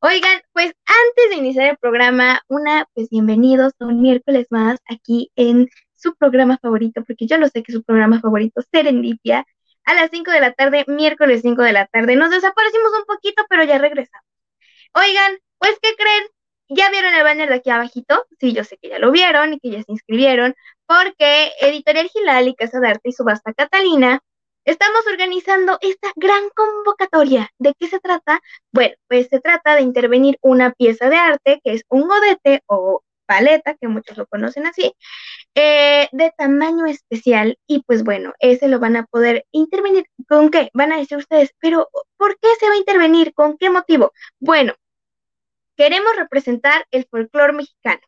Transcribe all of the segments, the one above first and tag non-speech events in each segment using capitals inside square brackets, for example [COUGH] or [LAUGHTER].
Oigan, pues antes de iniciar el programa, una, pues bienvenidos a un miércoles más aquí en su programa favorito, porque yo lo sé que su programa favorito, Serendipia, a las 5 de la tarde, miércoles 5 de la tarde. Nos desaparecimos un poquito, pero ya regresamos. Oigan, pues, ¿qué creen? ¿Ya vieron el banner de aquí abajito? Sí, yo sé que ya lo vieron y que ya se inscribieron, porque Editorial Gilal y Casa de Arte y Subasta Catalina estamos organizando esta gran convocatoria. ¿De qué se trata? Bueno, pues se trata de intervenir una pieza de arte, que es un godete o paleta, que muchos lo conocen así, eh, de tamaño especial. Y pues bueno, ese lo van a poder intervenir. ¿Con qué? Van a decir ustedes, pero ¿por qué se va a intervenir? ¿Con qué motivo? Bueno, queremos representar el folclore mexicano.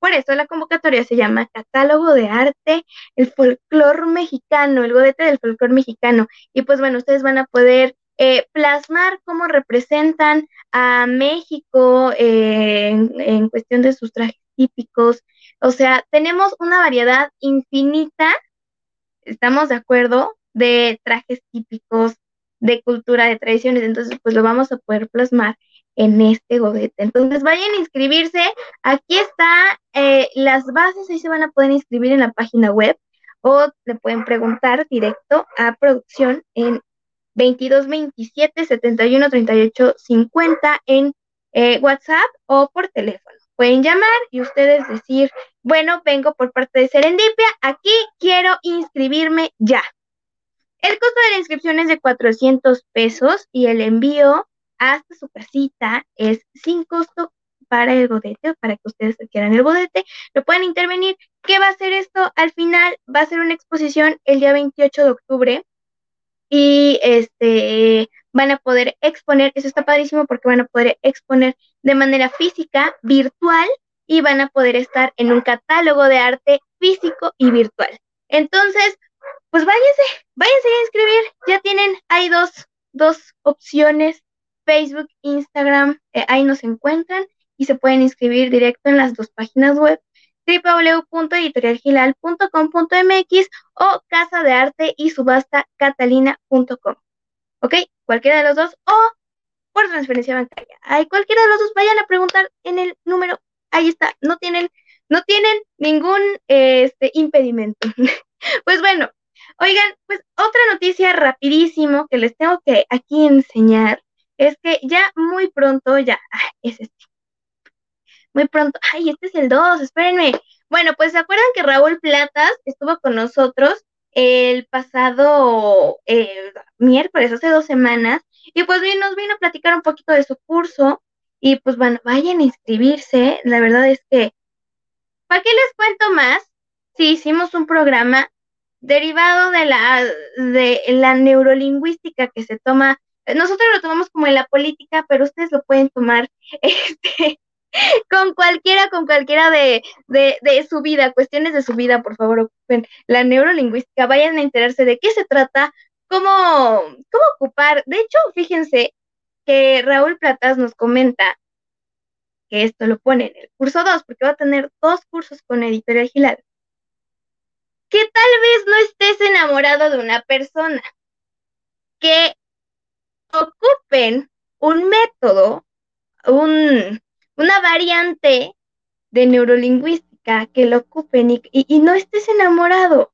Por eso la convocatoria se llama Catálogo de Arte, el folclore mexicano, el godete del folclore mexicano. Y pues bueno, ustedes van a poder eh, plasmar cómo representan a México eh, en, cuestión de sus trajes típicos. O sea, tenemos una variedad infinita, estamos de acuerdo, de trajes típicos, de cultura, de tradiciones. Entonces, pues lo vamos a poder plasmar en este godete. Entonces vayan a inscribirse. Aquí está eh, las bases, ahí se van a poder inscribir en la página web o le pueden preguntar directo a producción en 22 27 71 38 50 en eh, WhatsApp o por teléfono. Pueden llamar y ustedes decir, bueno, vengo por parte de Serendipia, aquí quiero inscribirme ya. El costo de la inscripción es de 400 pesos y el envío hasta su casita, es sin costo para el godete, para que ustedes quieran el godete, lo pueden intervenir. ¿Qué va a ser esto? Al final va a ser una exposición el día 28 de octubre y este van a poder exponer, eso está padrísimo porque van a poder exponer de manera física, virtual y van a poder estar en un catálogo de arte físico y virtual. Entonces, pues váyanse, váyanse a inscribir, ya tienen, hay dos, dos opciones Facebook, Instagram, eh, ahí nos encuentran y se pueden inscribir directo en las dos páginas web www.editorialgilal.com.mx o casa de arte y subasta catalina.com. ¿Ok? Cualquiera de los dos o por transferencia bancaria. Hay cualquiera de los dos, vayan a preguntar en el número. Ahí está. No tienen, no tienen ningún este, impedimento. [LAUGHS] pues bueno, oigan, pues otra noticia rapidísimo que les tengo que aquí enseñar es que ya muy pronto, ya, es este. Muy pronto, ay, este es el 2, espérenme. Bueno, pues se acuerdan que Raúl Platas estuvo con nosotros el pasado eh, miércoles, hace dos semanas, y pues bien, nos vino a platicar un poquito de su curso, y pues bueno, vayan a inscribirse, la verdad es que, ¿para qué les cuento más? Sí, hicimos un programa derivado de la, de la neurolingüística que se toma nosotros lo tomamos como en la política, pero ustedes lo pueden tomar [LAUGHS] este, con cualquiera, con cualquiera de, su vida, cuestiones de su vida, por favor, ocupen la neurolingüística, vayan a enterarse de qué se trata, cómo, cómo ocupar. De hecho, fíjense que Raúl Platas nos comenta que esto lo pone en el curso 2, porque va a tener dos cursos con Editorial Gilad, que tal vez no estés enamorado de una persona, que ocupen un método, un, una variante de neurolingüística que lo ocupen y, no estés enamorado,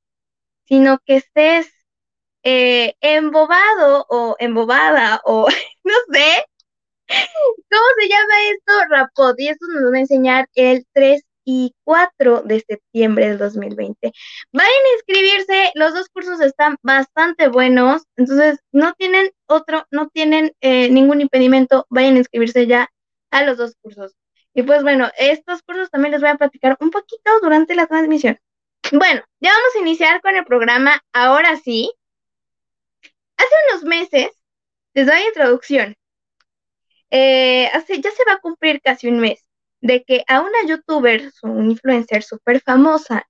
sino que estés eh, embobado o embobada o [LAUGHS] no sé. ¿Cómo se llama esto? Rapod. Y esto nos va a enseñar el 3 y 4 de septiembre del 2020. Vayan a inscribirse, los dos cursos están bastante buenos, entonces no tienen otro, no tienen eh, ningún impedimento, vayan a inscribirse ya a los dos cursos. Y pues bueno, estos cursos también les voy a platicar un poquito durante la transmisión. Bueno, ya vamos a iniciar con el programa, ahora sí. Hace unos meses, les doy introducción. Eh, hace, ya se va a cumplir casi un mes de que a una youtuber, un influencer súper famosa,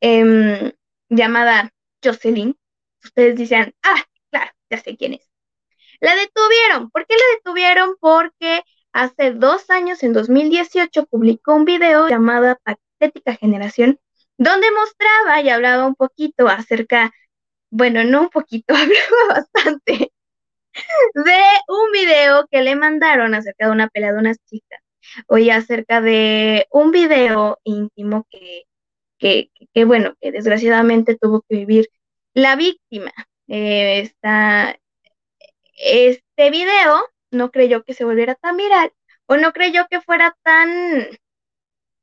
em, llamada Jocelyn, ustedes dicen, ah, claro, ya sé quién es. La detuvieron. ¿Por qué la detuvieron? Porque hace dos años, en 2018, publicó un video llamado Patética Generación, donde mostraba y hablaba un poquito acerca, bueno, no un poquito, [LAUGHS] hablaba bastante un video que le mandaron acerca de una pelea de unas chicas. Oye, acerca de un video íntimo que, que, que, bueno, que desgraciadamente tuvo que vivir la víctima. Eh, está, este video no creyó que se volviera tan viral o no creyó que fuera tan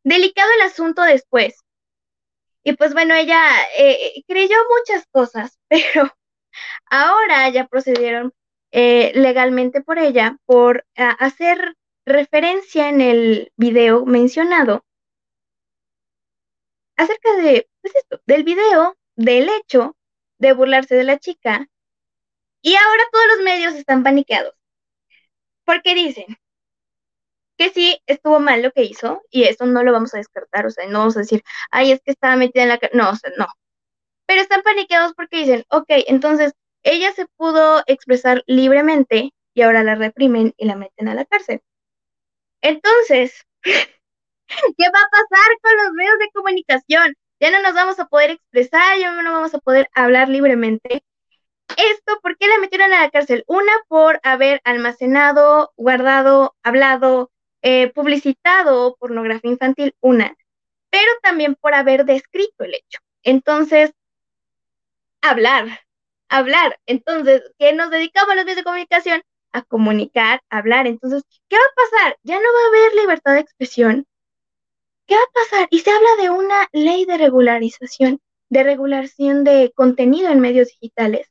delicado el asunto después. Y pues bueno, ella eh, creyó muchas cosas, [LAUGHS] pero ahora ya procedieron eh, legalmente por ella por hacer referencia en el video mencionado acerca de, pues esto, del video, del hecho de burlarse de la chica. Y ahora todos los medios están paniqueados. Porque dicen que sí estuvo mal lo que hizo y eso no lo vamos a descartar, o sea, no vamos a decir, ay, es que estaba metida en la... No, o sea, no. Pero están paniqueados porque dicen, ok, entonces ella se pudo expresar libremente y ahora la reprimen y la meten a la cárcel. Entonces, [LAUGHS] ¿qué va a pasar con los medios de comunicación? Ya no nos vamos a poder expresar, ya no vamos a poder hablar libremente. Esto, ¿por qué la metieron a la cárcel? Una, por haber almacenado, guardado, hablado, eh, publicitado pornografía infantil, una, pero también por haber descrito el hecho. Entonces, hablar, hablar. Entonces, ¿qué nos dedicamos los medios de comunicación? A comunicar, a hablar. Entonces, ¿qué va a pasar? Ya no va a haber libertad de expresión. ¿Qué va a pasar? Y se habla de una ley de regularización, de regulación de contenido en medios digitales.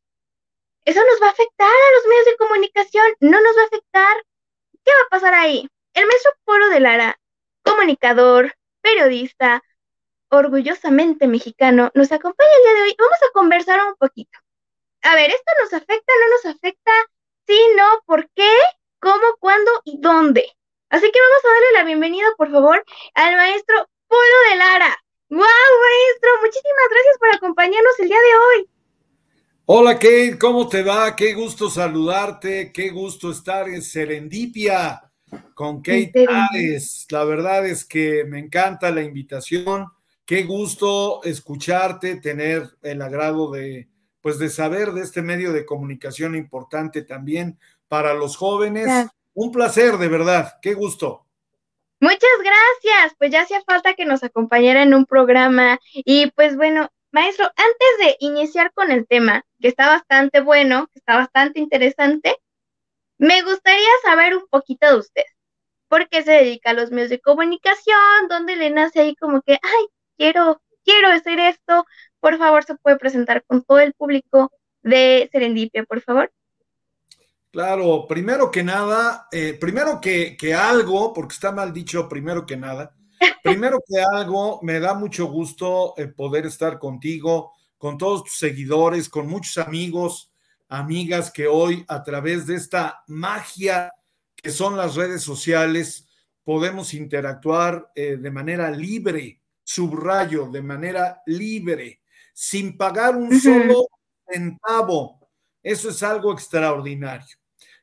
Eso nos va a afectar a los medios de comunicación, no nos va a afectar. ¿Qué va a pasar ahí? El maestro Polo de Lara, comunicador, periodista, orgullosamente mexicano, nos acompaña el día de hoy. Vamos a conversar un poquito. A ver, ¿esto nos afecta? ¿No nos afecta? Sí, no, ¿por qué? ¿Cómo? ¿Cuándo? ¿Y dónde? Así que vamos a darle la bienvenida, por favor, al maestro Polo de Lara. ¡Wow, maestro! Muchísimas gracias por acompañarnos el día de hoy. Hola, Kate, ¿cómo te va? Qué gusto saludarte, qué gusto estar en Serendipia con Kate Ares. La verdad es que me encanta la invitación. Qué gusto escucharte, tener el agrado de, pues, de saber de este medio de comunicación importante también para los jóvenes. Un placer, de verdad. Qué gusto. Muchas gracias. Pues ya hacía falta que nos acompañara en un programa. Y pues bueno, maestro, antes de iniciar con el tema, que está bastante bueno, que está bastante interesante, me gustaría saber un poquito de usted. ¿Por qué se dedica a los medios de comunicación? ¿Dónde le nace ahí como que, ay, quiero, quiero hacer esto? Por favor, se puede presentar con todo el público de Serendipia, por favor. Claro, primero que nada, eh, primero que, que, algo, porque está mal dicho, primero que nada, [LAUGHS] primero que algo, me da mucho gusto eh, poder estar contigo, con todos tus seguidores, con muchos amigos, amigas que hoy a través de esta magia que son las redes sociales podemos interactuar eh, de manera libre, subrayo, de manera libre, sin pagar un solo centavo. Eso es algo extraordinario.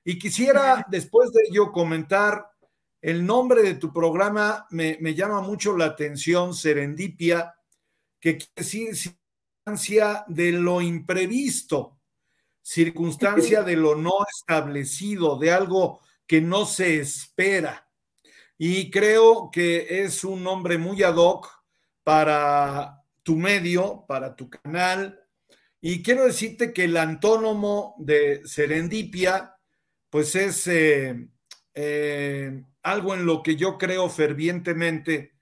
Y quisiera después de ello comentar el nombre de tu programa, me, llama mucho la atención, Serendipia, que quiere decir circunstancia de lo imprevisto, circunstancia de lo no establecido, de algo que no se espera. Y creo que es un nombre muy ad hoc para tu medio, para tu canal. Y quiero decirte que el antónomo de serendipia pues es eh, eh, algo en lo que yo creo fervientemente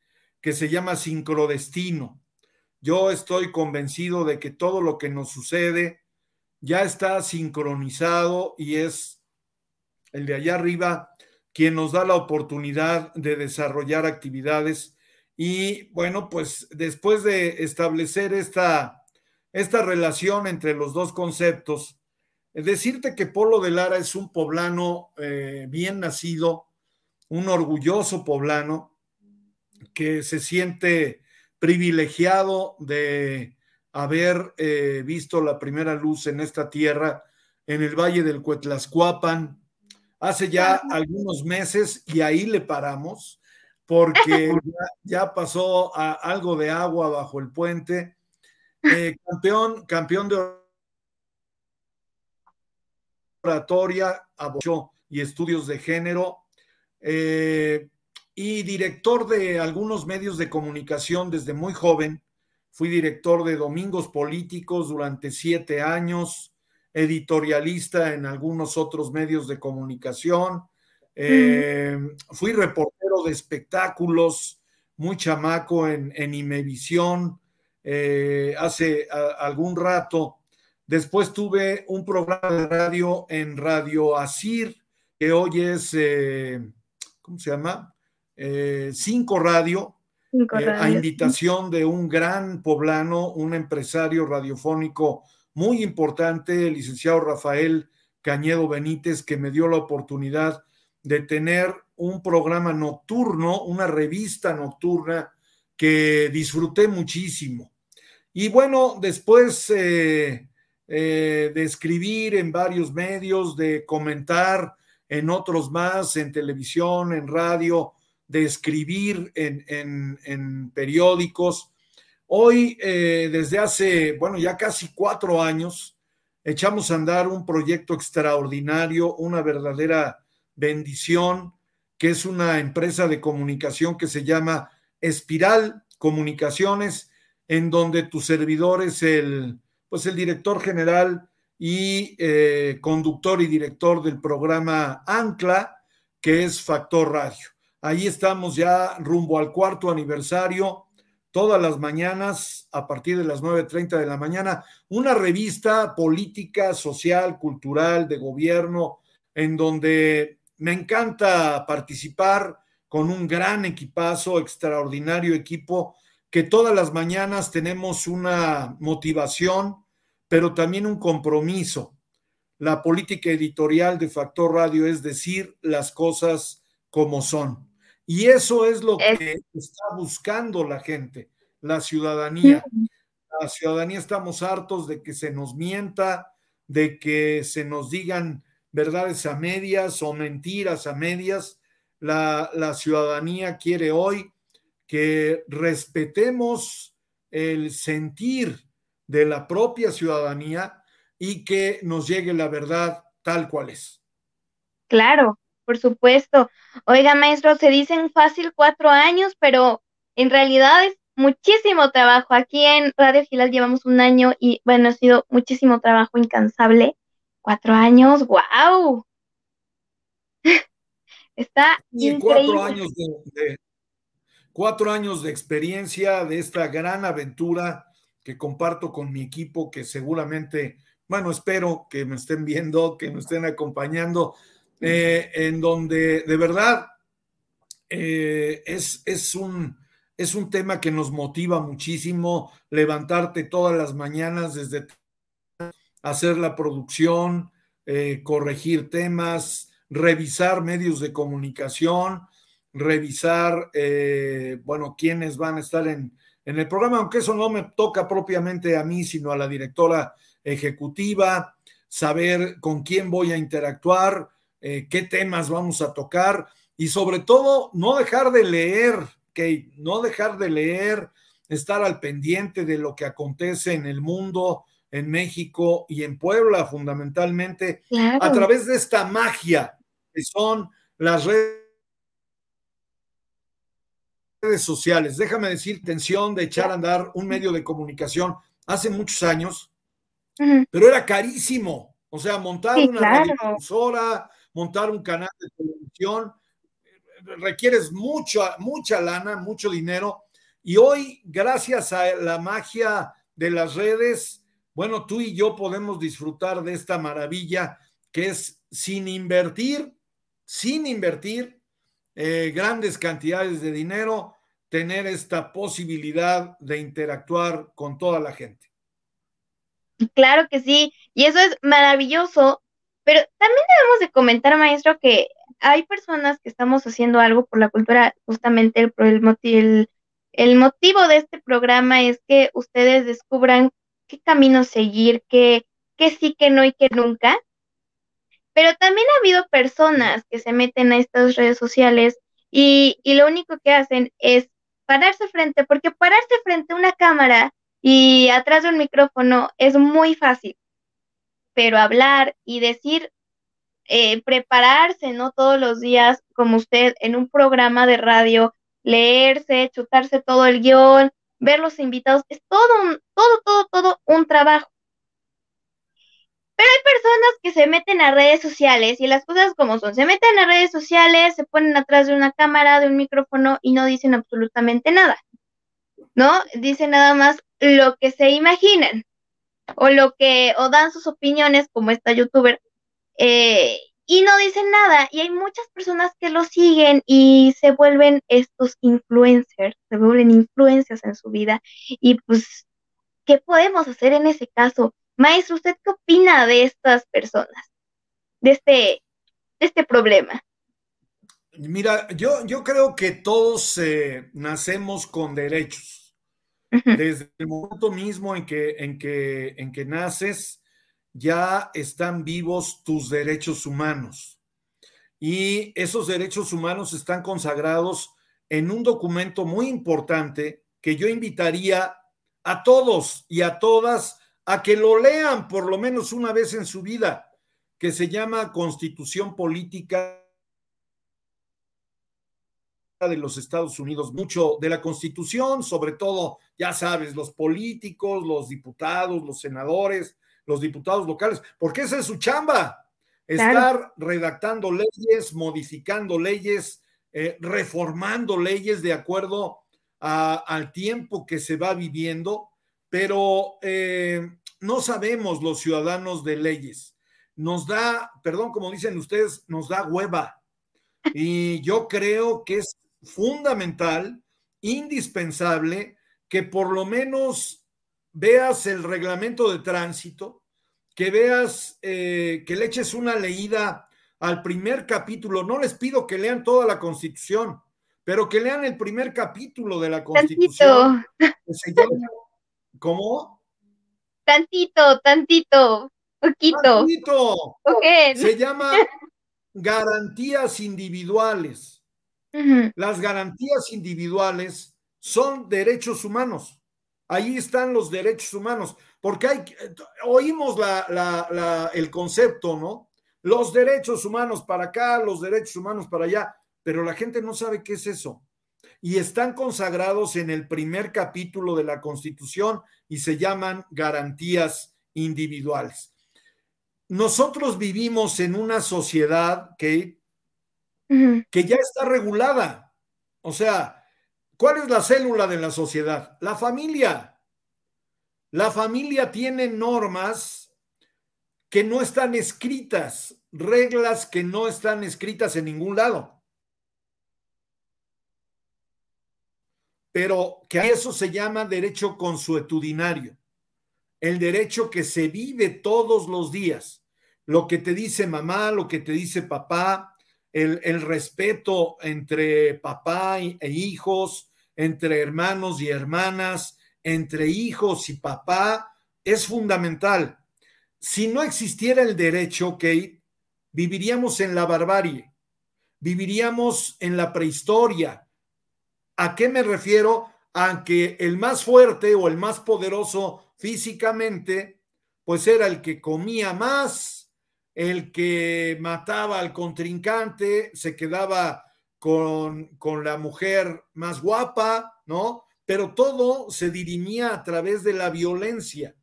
que se llama sincrodestino. Yo estoy convencido de que todo lo que nos sucede ya está sincronizado y es el de allá arriba quien nos da la oportunidad de desarrollar actividades. Y bueno, pues después de establecer esta, esta relación entre los dos conceptos, Decirte que Polo de Lara es un poblano eh, bien nacido, un orgulloso poblano que se siente privilegiado de haber eh, visto la primera luz en esta tierra, en el Valle del Cuetlascuapan, hace ya algunos meses y ahí le paramos porque ya, pasó algo de agua bajo el puente. Eh, campeón, campeón de oratoria, y estudios de género eh, y director de algunos medios de comunicación desde muy joven. Fui director de Domingos Políticos durante siete años, editorialista en algunos otros medios de comunicación. Eh, fui reportero de espectáculos, muy chamaco en, en Imevisión eh, hace algún rato. Después tuve un programa de radio en Radio Asir, que hoy es, eh, ¿cómo se llama? Cinco Radio, a invitación de un gran poblano, un empresario radiofónico muy importante, el licenciado Rafael Cañedo Benítez, que me dio la oportunidad de tener un programa nocturno, una revista nocturna que disfruté muchísimo. Y bueno, después eh, eh, de escribir en varios medios, de comentar en otros más, en televisión, en radio, de escribir en, periódicos, hoy, eh, desde hace, bueno, ya casi cuatro años, echamos a andar un proyecto extraordinario, una verdadera bendición, que es una empresa de comunicación que se llama Espiral Comunicaciones, en donde tu servidor es el, pues el director general y eh, conductor y director del programa Ancla, que es Factor Radio. Ahí estamos ya rumbo al cuarto aniversario, todas las mañanas a partir de las 9.30 de la mañana, una revista política, social, cultural, de gobierno, en donde me encanta participar con un gran equipazo, extraordinario equipo, que todas las mañanas tenemos una motivación, pero también un compromiso. La política editorial de Factor Radio es decir las cosas como son. Y eso es lo que está buscando la gente, la ciudadanía. La ciudadanía estamos hartos de que se nos mienta, de que se nos digan verdades a medias o mentiras a medias. La, ciudadanía quiere hoy que respetemos el sentir de la propia ciudadanía y que nos llegue la verdad tal cual es. Claro, por supuesto. Oiga, maestro, se dicen fácil cuatro años, pero en realidad es muchísimo trabajo. Aquí en Radio Gilal llevamos un año y bueno, ha sido muchísimo trabajo incansable. Cuatro años, wow. [LAUGHS] Está y cuatro años de, cuatro años de experiencia de esta gran aventura que comparto con mi equipo, que seguramente, bueno, espero que me estén viendo, que me estén acompañando, eh, en donde de verdad eh, es, es, un, es un tema que nos motiva muchísimo, levantarte todas las mañanas desde hacer la producción, eh, corregir temas, revisar medios de comunicación, revisar, eh, bueno, quiénes van a estar en, en, el programa, aunque eso no me toca propiamente a mí, sino a la directora ejecutiva, saber con quién voy a interactuar, eh, qué temas vamos a tocar y sobre todo no dejar de leer, que no dejar de leer, estar al pendiente de lo que acontece en el mundo, en México y en Puebla fundamentalmente, a través de esta magia que son las redes sociales. Déjame decir, tensión de echar a andar un medio de comunicación hace muchos años, pero era carísimo. O sea, montar una claro. montar un canal de televisión, requieres mucha, mucha lana, mucho dinero. Y hoy, gracias a la magia de las redes, bueno, tú y yo podemos disfrutar de esta maravilla que es sin invertir, sin invertir eh, grandes cantidades de dinero, tener esta posibilidad de interactuar con toda la gente. Claro que sí, y eso es maravilloso, pero también debemos de comentar, maestro, que hay personas que estamos haciendo algo por la cultura, justamente el, motivo de este programa es que ustedes descubran qué camino seguir, qué, qué sí, qué no y qué nunca. Pero también ha habido personas que se meten a estas redes sociales y, y lo único que hacen es pararse frente, porque pararse frente a una cámara y atrás de un micrófono es muy fácil, pero hablar y decir eh, prepararse, ¿no? Todos los días, como usted, en un programa de radio, leerse, chutarse todo el guion, ver los invitados, es todo un, todo, todo, todo un trabajo. Pero hay personas que se meten a redes sociales y las cosas como son, se meten a redes sociales, se ponen atrás de una cámara, de un micrófono y no dicen absolutamente nada, ¿no? Dicen nada más lo que se imaginan o lo que, o dan sus opiniones como esta youtuber, eh, y no dicen nada. Y hay muchas personas que lo siguen y se vuelven estos influencers, se vuelven influencias en su vida. Y pues, ¿qué podemos hacer en ese caso? Maestro, ¿usted qué opina de estas personas? De este, de este problema. Mira, yo, yo creo que todos eh, nacemos con derechos. Desde el momento mismo en que, en que, en que naces, ya están vivos tus derechos humanos. Y esos derechos humanos están consagrados en un documento muy importante que yo invitaría a todos y a todas a que lo lean por lo menos una vez en su vida, que se llama Constitución Política de los Estados Unidos, mucho de la Constitución, sobre todo, ya sabes, los políticos, los diputados, los senadores, los diputados locales, porque esa es su chamba, estar redactando leyes, modificando leyes, eh, reformando leyes de acuerdo al tiempo que se va viviendo, pero eh, no sabemos los ciudadanos de leyes. Nos da, perdón, como dicen ustedes, nos da hueva. Y yo creo que es fundamental, indispensable, que por lo menos veas el reglamento de tránsito, que veas, eh, que le eches una leída al primer capítulo. No les pido que lean toda la Constitución, pero que lean el primer capítulo de la Constitución. ¿Cómo? Tantito, tantito, poquito. Tantito. Se llama garantías individuales. Las garantías individuales son derechos humanos. Ahí están los derechos humanos porque hay, oímos el concepto, ¿no? Los derechos humanos para acá, los derechos humanos para allá, pero la gente no sabe qué es eso. Y están consagrados en el primer capítulo de la Constitución y se llaman garantías individuales. Nosotros vivimos en una sociedad que, que ya está regulada. O sea, ¿cuál es la célula de la sociedad? La familia. La familia tiene normas que no están escritas, reglas que no están escritas en ningún lado. Pero que a eso se llama derecho consuetudinario, el derecho que se vive todos los días, lo que te dice mamá, lo que te dice papá, el, el respeto entre papá e hijos, entre hermanos y hermanas, entre hijos y papá es fundamental. Si no existiera el derecho, viviríamos en la barbarie, viviríamos en la prehistoria. ¿A qué me refiero? A que el más fuerte o el más poderoso físicamente, pues era el que comía más, el que mataba al contrincante, se quedaba con, con la mujer más guapa, ¿no? Pero todo se dirimía a través de la violencia,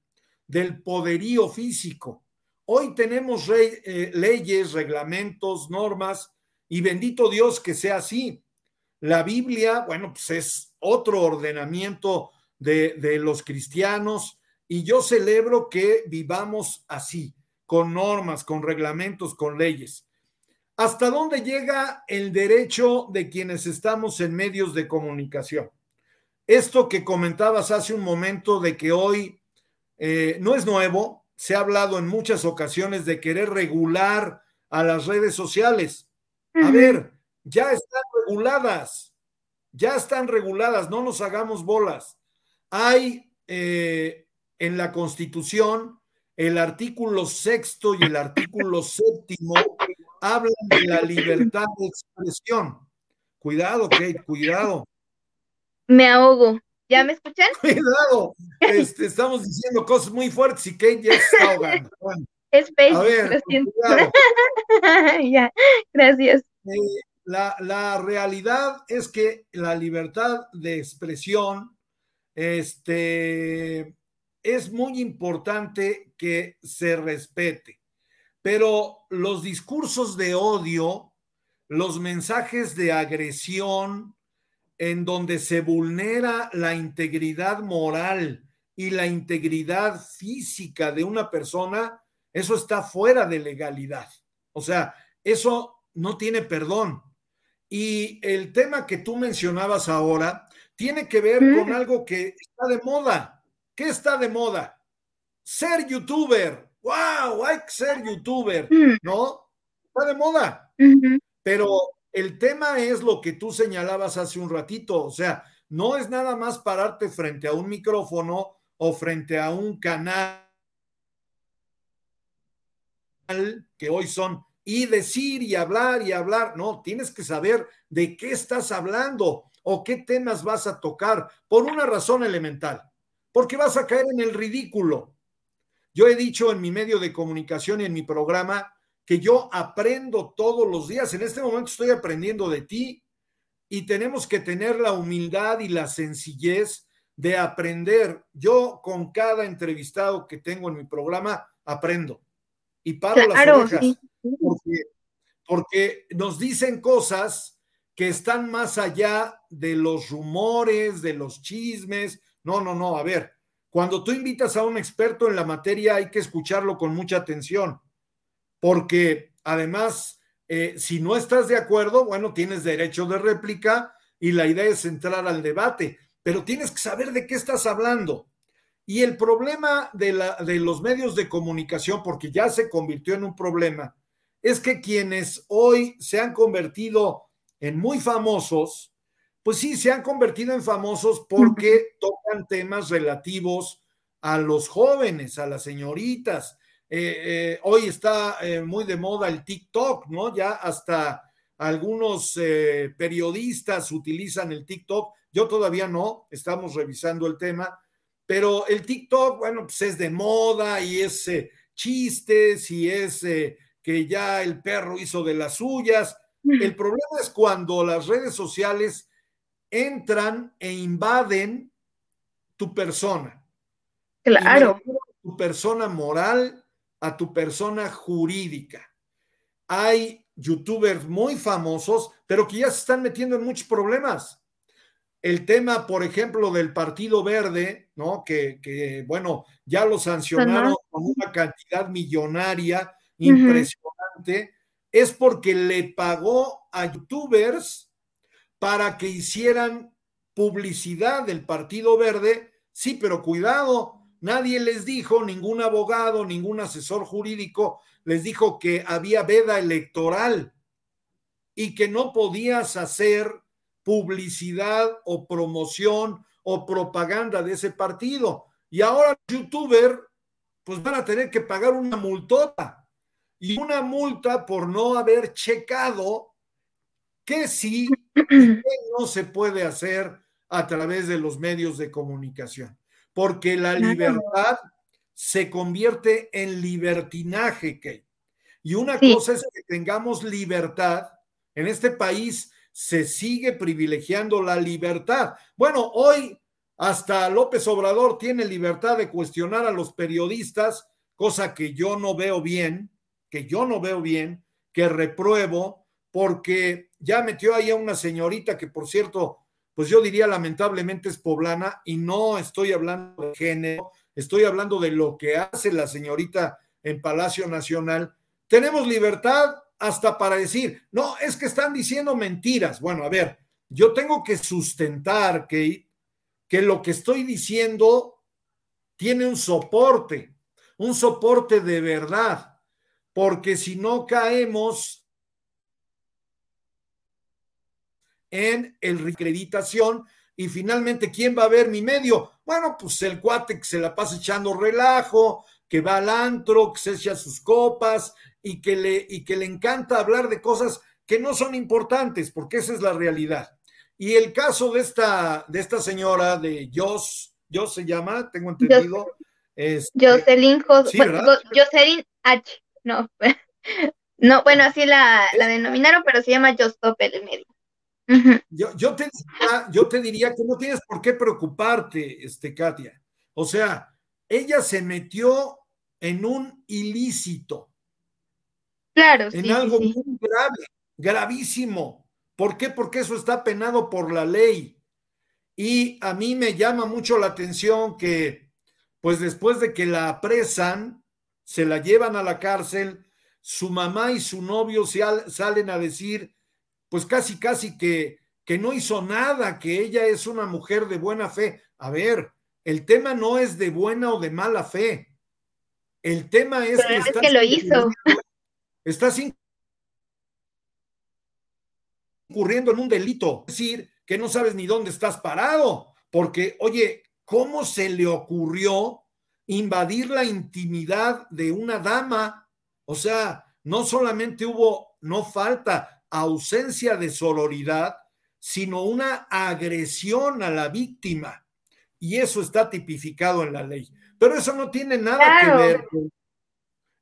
del poderío físico. Hoy tenemos eh, leyes, reglamentos, normas, y bendito Dios que sea así. La Biblia, bueno, pues es otro ordenamiento de, de los cristianos, y yo celebro que vivamos así, con normas, con reglamentos, con leyes. ¿Hasta dónde llega el derecho de quienes estamos en medios de comunicación? Esto que comentabas hace un momento de que hoy eh, no es nuevo, se ha hablado en muchas ocasiones de querer regular a las redes sociales. A ver, ya están reguladas, ya están reguladas, no nos hagamos bolas. Hay eh, en la Constitución el artículo sexto y el artículo séptimo hablan de la libertad de expresión. Cuidado, Kate, cuidado me ahogo. ¿Ya me escuchan? [LAUGHS] Cuidado, este, estamos diciendo cosas muy fuertes y Kate ya está ahogando. [LAUGHS] a ver, [LAUGHS] ya, gracias. Eh, la, la, realidad es que la libertad de expresión este, es muy importante que se respete, pero los discursos de odio, los mensajes de agresión, en donde se vulnera la integridad moral y la integridad física de una persona, eso está fuera de legalidad. O sea, eso no tiene perdón. Y el tema que tú mencionabas ahora tiene que ver con algo que está de moda. ¿Qué está de moda? Ser youtuber. ¡Wow! Hay que ser youtuber, ¿no? Está de moda. Pero el tema es lo que tú señalabas hace un ratito, o sea, no es nada más pararte frente a un micrófono o frente a un canal que hoy son y decir y hablar y hablar, no, tienes que saber de qué estás hablando o qué temas vas a tocar por una razón elemental, porque vas a caer en el ridículo. Yo he dicho en mi medio de comunicación y en mi programa que yo aprendo todos los días. En este momento estoy aprendiendo de ti y tenemos que tener la humildad y la sencillez de aprender. Yo con cada entrevistado que tengo en mi programa aprendo y paro las orejas porque, porque nos dicen cosas que están más allá de los rumores, de los chismes. No, no, no, a ver, cuando tú invitas a un experto en la materia hay que escucharlo con mucha atención porque además, eh, si no estás de acuerdo, bueno, tienes derecho de réplica y la idea es entrar al debate, pero tienes que saber de qué estás hablando. Y el problema de, la, de los medios de comunicación, porque ya se convirtió en un problema, es que quienes hoy se han convertido en muy famosos, pues sí, se han convertido en famosos porque tocan temas relativos a los jóvenes, a las señoritas, eh, eh, hoy está eh, muy de moda el TikTok, ¿no? Ya hasta algunos periodistas utilizan el TikTok. Yo todavía no, estamos revisando el tema, pero el TikTok, bueno, pues es de moda y es chistes y es que ya el perro hizo de las suyas. El problema es cuando las redes sociales entran e invaden tu persona. Claro. Tu persona moral, a tu persona jurídica. Hay youtubers muy famosos, pero que ya se están metiendo en muchos problemas. El tema, por ejemplo, del Partido Verde, ¿no? Que, bueno, ya lo sancionaron con una cantidad millonaria impresionante, es porque le pagó a youtubers para que hicieran publicidad del Partido Verde. Sí, pero cuidado, Nadie les dijo, ningún abogado, ningún asesor jurídico les dijo que había veda electoral y que no podías hacer publicidad o promoción o propaganda de ese partido. Y ahora youtuber pues van a tener que pagar una multota y una multa por no haber checado que sí [CLEARS THROAT] no se puede hacer a través de los medios de comunicación porque la libertad se convierte en libertinaje, Kate. Y una cosa es que tengamos libertad. En este país se sigue privilegiando la libertad. Bueno, hoy hasta López Obrador tiene libertad de cuestionar a los periodistas, cosa que yo no veo bien, que yo no veo bien, que repruebo, porque ya metió ahí a una señorita que, por cierto, pues yo diría lamentablemente es poblana y no estoy hablando de género, estoy hablando de lo que hace la señorita en Palacio Nacional. Tenemos libertad hasta para decir, no, es que están diciendo mentiras. Bueno, a ver, yo tengo que sustentar, Kate, que lo que estoy diciendo tiene un soporte, un soporte de verdad, porque si no caemos en el recreditación y finalmente, ¿quién va a ver mi medio? Bueno, pues el cuate que se la pasa echando relajo, que va al antro, que se echa sus copas y que le, y que le encanta hablar de cosas que no son importantes, porque esa es la realidad. Y el caso de esta, de esta señora, de Jos, Jos se llama, tengo entendido. Este, Jocelyn, Jocelyn H, no. [LAUGHS] No, bueno, así la, denominaron, pero se llama Stop el medio. Yo, yo, te, yo te diría que no tienes por qué preocuparte, este, Katia. O sea, ella se metió en un ilícito. Claro, en algo muy grave, gravísimo. ¿Por qué? Porque eso está penado por la ley. Y a mí me llama mucho la atención que, pues después de que la apresan, se la llevan a la cárcel, su mamá y su novio salen a decir, pues casi, casi que, que no hizo nada, que ella es una mujer de buena fe. A ver, el tema no es de buena o de mala fe. El tema es que, es que lo hizo estás incurriendo en un delito. Es decir, que no sabes ni dónde estás parado, porque, oye, ¿cómo se le ocurrió invadir la intimidad de una dama? O sea, no solamente hubo, no falta ausencia de sororidad, sino una agresión a la víctima. Y eso está tipificado en la ley. Pero eso no tiene nada que ver.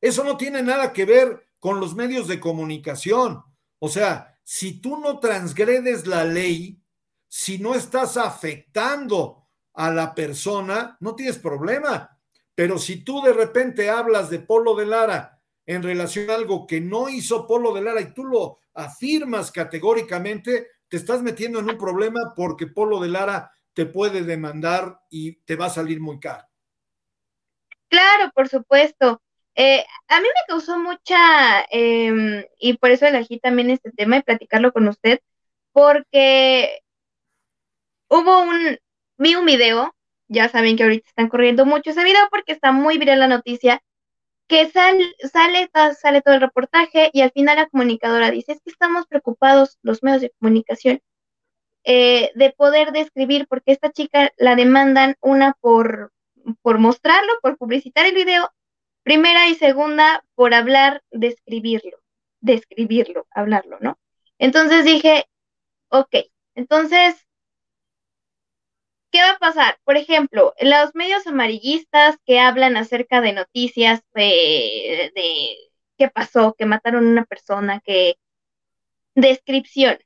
Eso no tiene nada que ver con los medios de comunicación. O sea, si tú no transgredes la ley, si no estás afectando a la persona, no tienes problema. Pero si tú de repente hablas de Polo de Lara en relación a algo que no hizo Polo de Lara y tú lo afirmas categóricamente, te estás metiendo en un problema porque Polo de Lara te puede demandar y te va a salir muy caro. Claro, por supuesto. Eh, a mí me causó mucha, em, y por eso elegí también este tema y platicarlo con usted, porque hubo un, vi un video, ya saben que ahorita están corriendo mucho ese video porque está muy viral la noticia, que sale, sale, todo el reportaje y al final la comunicadora dice, es que estamos preocupados, los medios de comunicación, eh, de poder describir, porque esta chica la demandan una por, por mostrarlo, por publicitar el video Primera y segunda, por hablar, describirlo, describirlo, hablarlo, ¿no? Entonces dije, ok, entonces, ¿qué va a pasar? Por ejemplo, los medios amarillistas que hablan acerca de noticias de, qué pasó, que mataron a una persona, que descripción,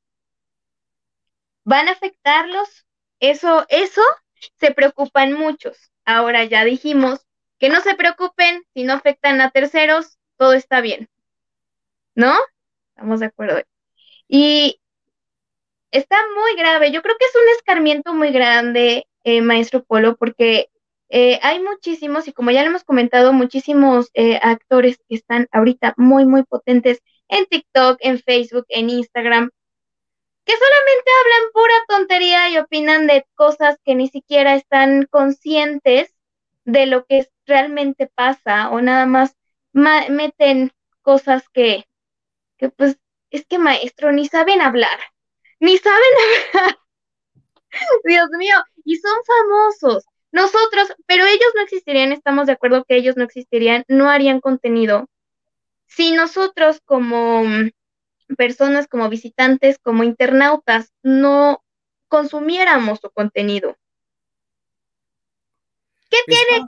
¿van a afectarlos? Eso, eso se preocupan muchos. Ahora ya dijimos que no se preocupen, si no afectan a terceros, todo está bien. ¿No? Estamos de acuerdo. Y está muy grave. Yo creo que es un escarmiento muy grande, eh, maestro Polo, porque eh, hay muchísimos, y como ya le hemos comentado, muchísimos eh, actores que están ahorita muy, muy potentes en TikTok, en Facebook, en Instagram, que solamente hablan pura tontería y opinan de cosas que ni siquiera están conscientes de lo que realmente pasa o nada más meten cosas que, que pues es que maestro ni saben hablar, ni saben hablar. [LAUGHS] Dios mío, y son famosos. Nosotros, pero ellos no existirían, estamos de acuerdo que ellos no existirían, no harían contenido. Si nosotros como personas, como visitantes, como internautas, no consumiéramos su contenido. ¿Qué tiene?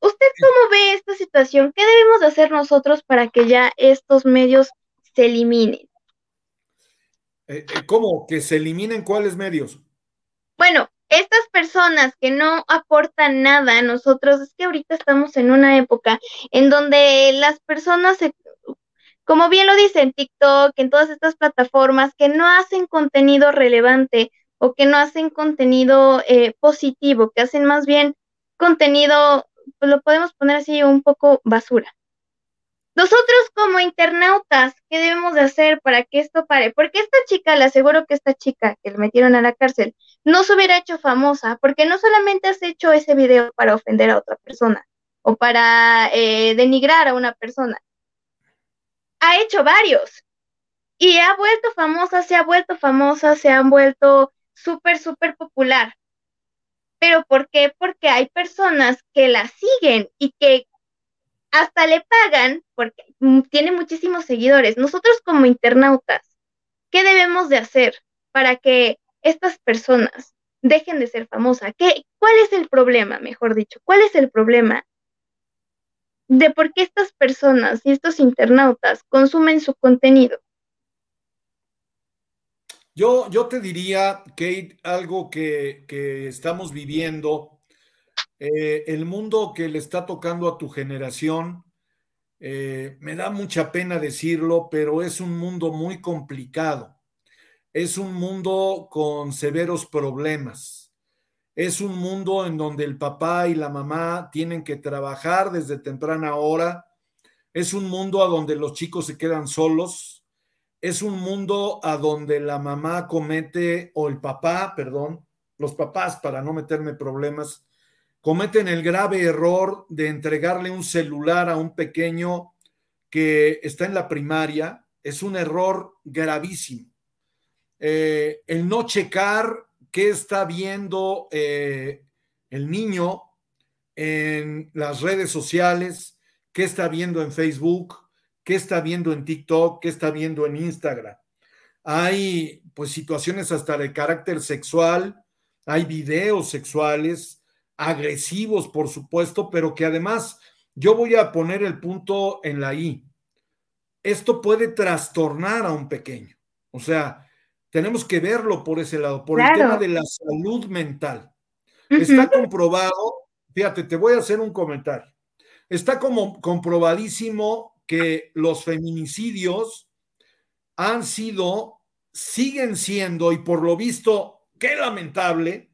¿Usted cómo ve esta situación? ¿Qué debemos hacer nosotros para que ya estos medios se eliminen? Eh, eh, ¿Cómo? ¿Que se eliminen cuáles medios? Bueno, estas personas que no aportan nada a nosotros, es que ahorita estamos en una época en donde las personas, como bien lo dicen, TikTok, en todas estas plataformas, que no hacen contenido relevante o que no hacen contenido eh, positivo, que hacen más bien contenido, pues lo podemos poner así un poco basura. Nosotros como internautas, ¿qué debemos de hacer para que esto pare? Porque esta chica, le aseguro que esta chica que le metieron a la cárcel, no se hubiera hecho famosa, porque no solamente has hecho ese video para ofender a otra persona o para eh, denigrar a una persona, ha hecho varios y ha vuelto famosa, se ha vuelto famosa, se han vuelto súper, súper popular. ¿Pero por qué? Porque hay personas que la siguen y que hasta le pagan porque tiene muchísimos seguidores. Nosotros como internautas, ¿qué debemos de hacer para que estas personas dejen de ser famosas? ¿Qué, ¿Cuál es el problema, mejor dicho? ¿Cuál es el problema? de por qué estas personas y estos internautas consumen su contenido. Yo, yo te diría, Kate, algo que, estamos viviendo, eh, el mundo que le está tocando a tu generación, eh, me da mucha pena decirlo, pero es un mundo muy complicado. Es un mundo con severos problemas. Es un mundo en donde el papá y la mamá tienen que trabajar desde temprana hora. Es un mundo a donde los chicos se quedan solos es un mundo a donde la mamá comete, o el papá, perdón, los papás, para no meterme problemas, cometen el grave error de entregarle un celular a un pequeño que está en la primaria. Es un error gravísimo. Eh, el no checar qué está viendo eh, el niño en las redes sociales, qué está viendo en Facebook, qué está viendo en TikTok, qué está viendo en Instagram. Hay pues situaciones hasta de carácter sexual, hay videos sexuales, agresivos por supuesto, pero que además yo voy a poner el punto en la I. Esto puede trastornar a un pequeño. O sea, tenemos que verlo por ese lado, por el tema de la salud mental. Está comprobado, fíjate, te voy a hacer un comentario. Está como comprobadísimo que los feminicidios han sido, siguen siendo, y por lo visto, qué lamentable,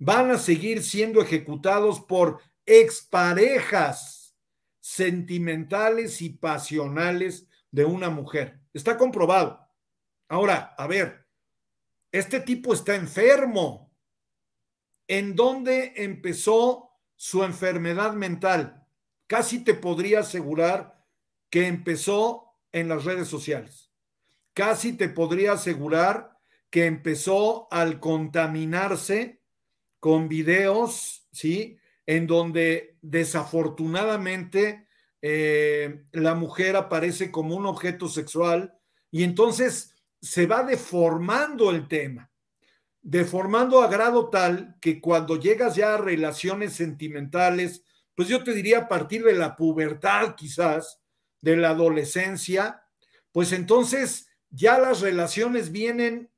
van a seguir siendo ejecutados por exparejas sentimentales y pasionales de una mujer. Está comprobado. Ahora, a ver, este tipo está enfermo. ¿En dónde empezó su enfermedad mental? Casi te podría asegurar que empezó en las redes sociales. Casi te podría asegurar que empezó al contaminarse con videos, ¿sí? En donde desafortunadamente eh, la mujer aparece como un objeto sexual y entonces se va deformando el tema, deformando a grado tal que cuando llegas ya a relaciones sentimentales, pues yo te diría a partir de la pubertad quizás, de la adolescencia, pues entonces ya las relaciones vienen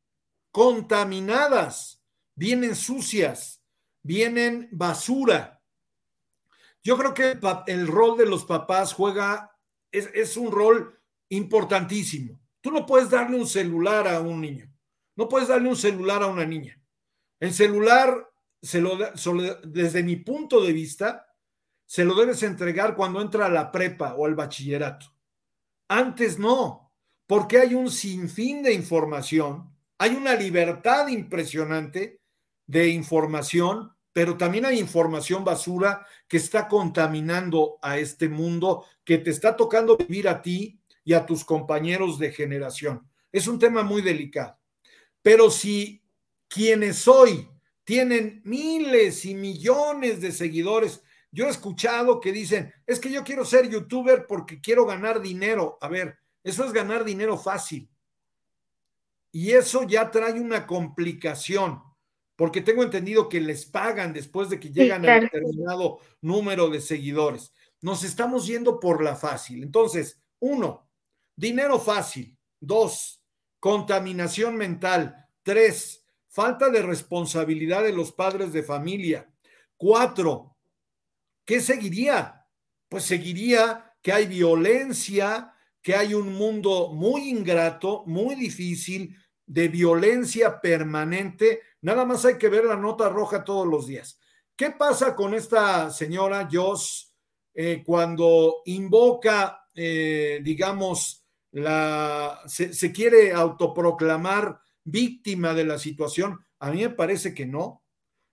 contaminadas, vienen sucias, vienen basura. Yo creo que el, rol de los papás juega, es, es, un rol importantísimo. Tú no puedes darle un celular a un niño, no puedes darle un celular a una niña. El celular, se lo, desde mi punto de vista, se lo debes entregar cuando entra a la prepa o al bachillerato. Antes no, porque hay un sinfín de información, hay una libertad impresionante de información, pero también hay información basura que está contaminando a este mundo, que te está tocando vivir a ti y a tus compañeros de generación. Es un tema muy delicado. Pero si quienes hoy tienen miles y millones de seguidores, yo he escuchado que dicen, es que yo quiero ser youtuber porque quiero ganar dinero. A ver, eso es ganar dinero fácil. Y eso ya trae una complicación, porque tengo entendido que les pagan después de que llegan a determinado número de seguidores. Nos estamos yendo por la fácil. Entonces, uno, dinero fácil. Dos, contaminación mental. Tres, falta de responsabilidad de los padres de familia. Cuatro, ¿qué seguiría? Pues seguiría que hay violencia, que hay un mundo muy ingrato, muy difícil, de violencia permanente. Nada más hay que ver la nota roja todos los días. ¿Qué pasa con esta señora Joss eh, cuando invoca, eh, digamos, la, se, se quiere autoproclamar víctima de la situación? A mí me parece que no.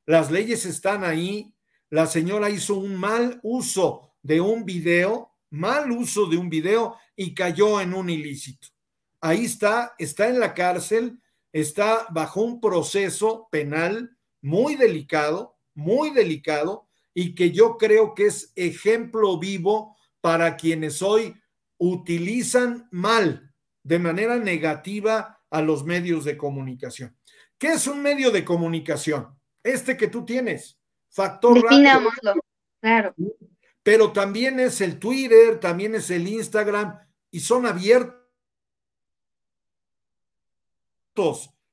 Las leyes están ahí, la señora hizo un mal uso de un video, mal uso de un video y cayó en un ilícito. Ahí está, está en la cárcel, está bajo un proceso penal muy delicado, muy delicado, y que yo creo que es ejemplo vivo para quienes hoy utilizan mal, de manera negativa, a los medios de comunicación. ¿Qué es un medio de comunicación? Este que tú tienes. Factor claro. pero también es el Twitter, también es el Instagram y son abiertos.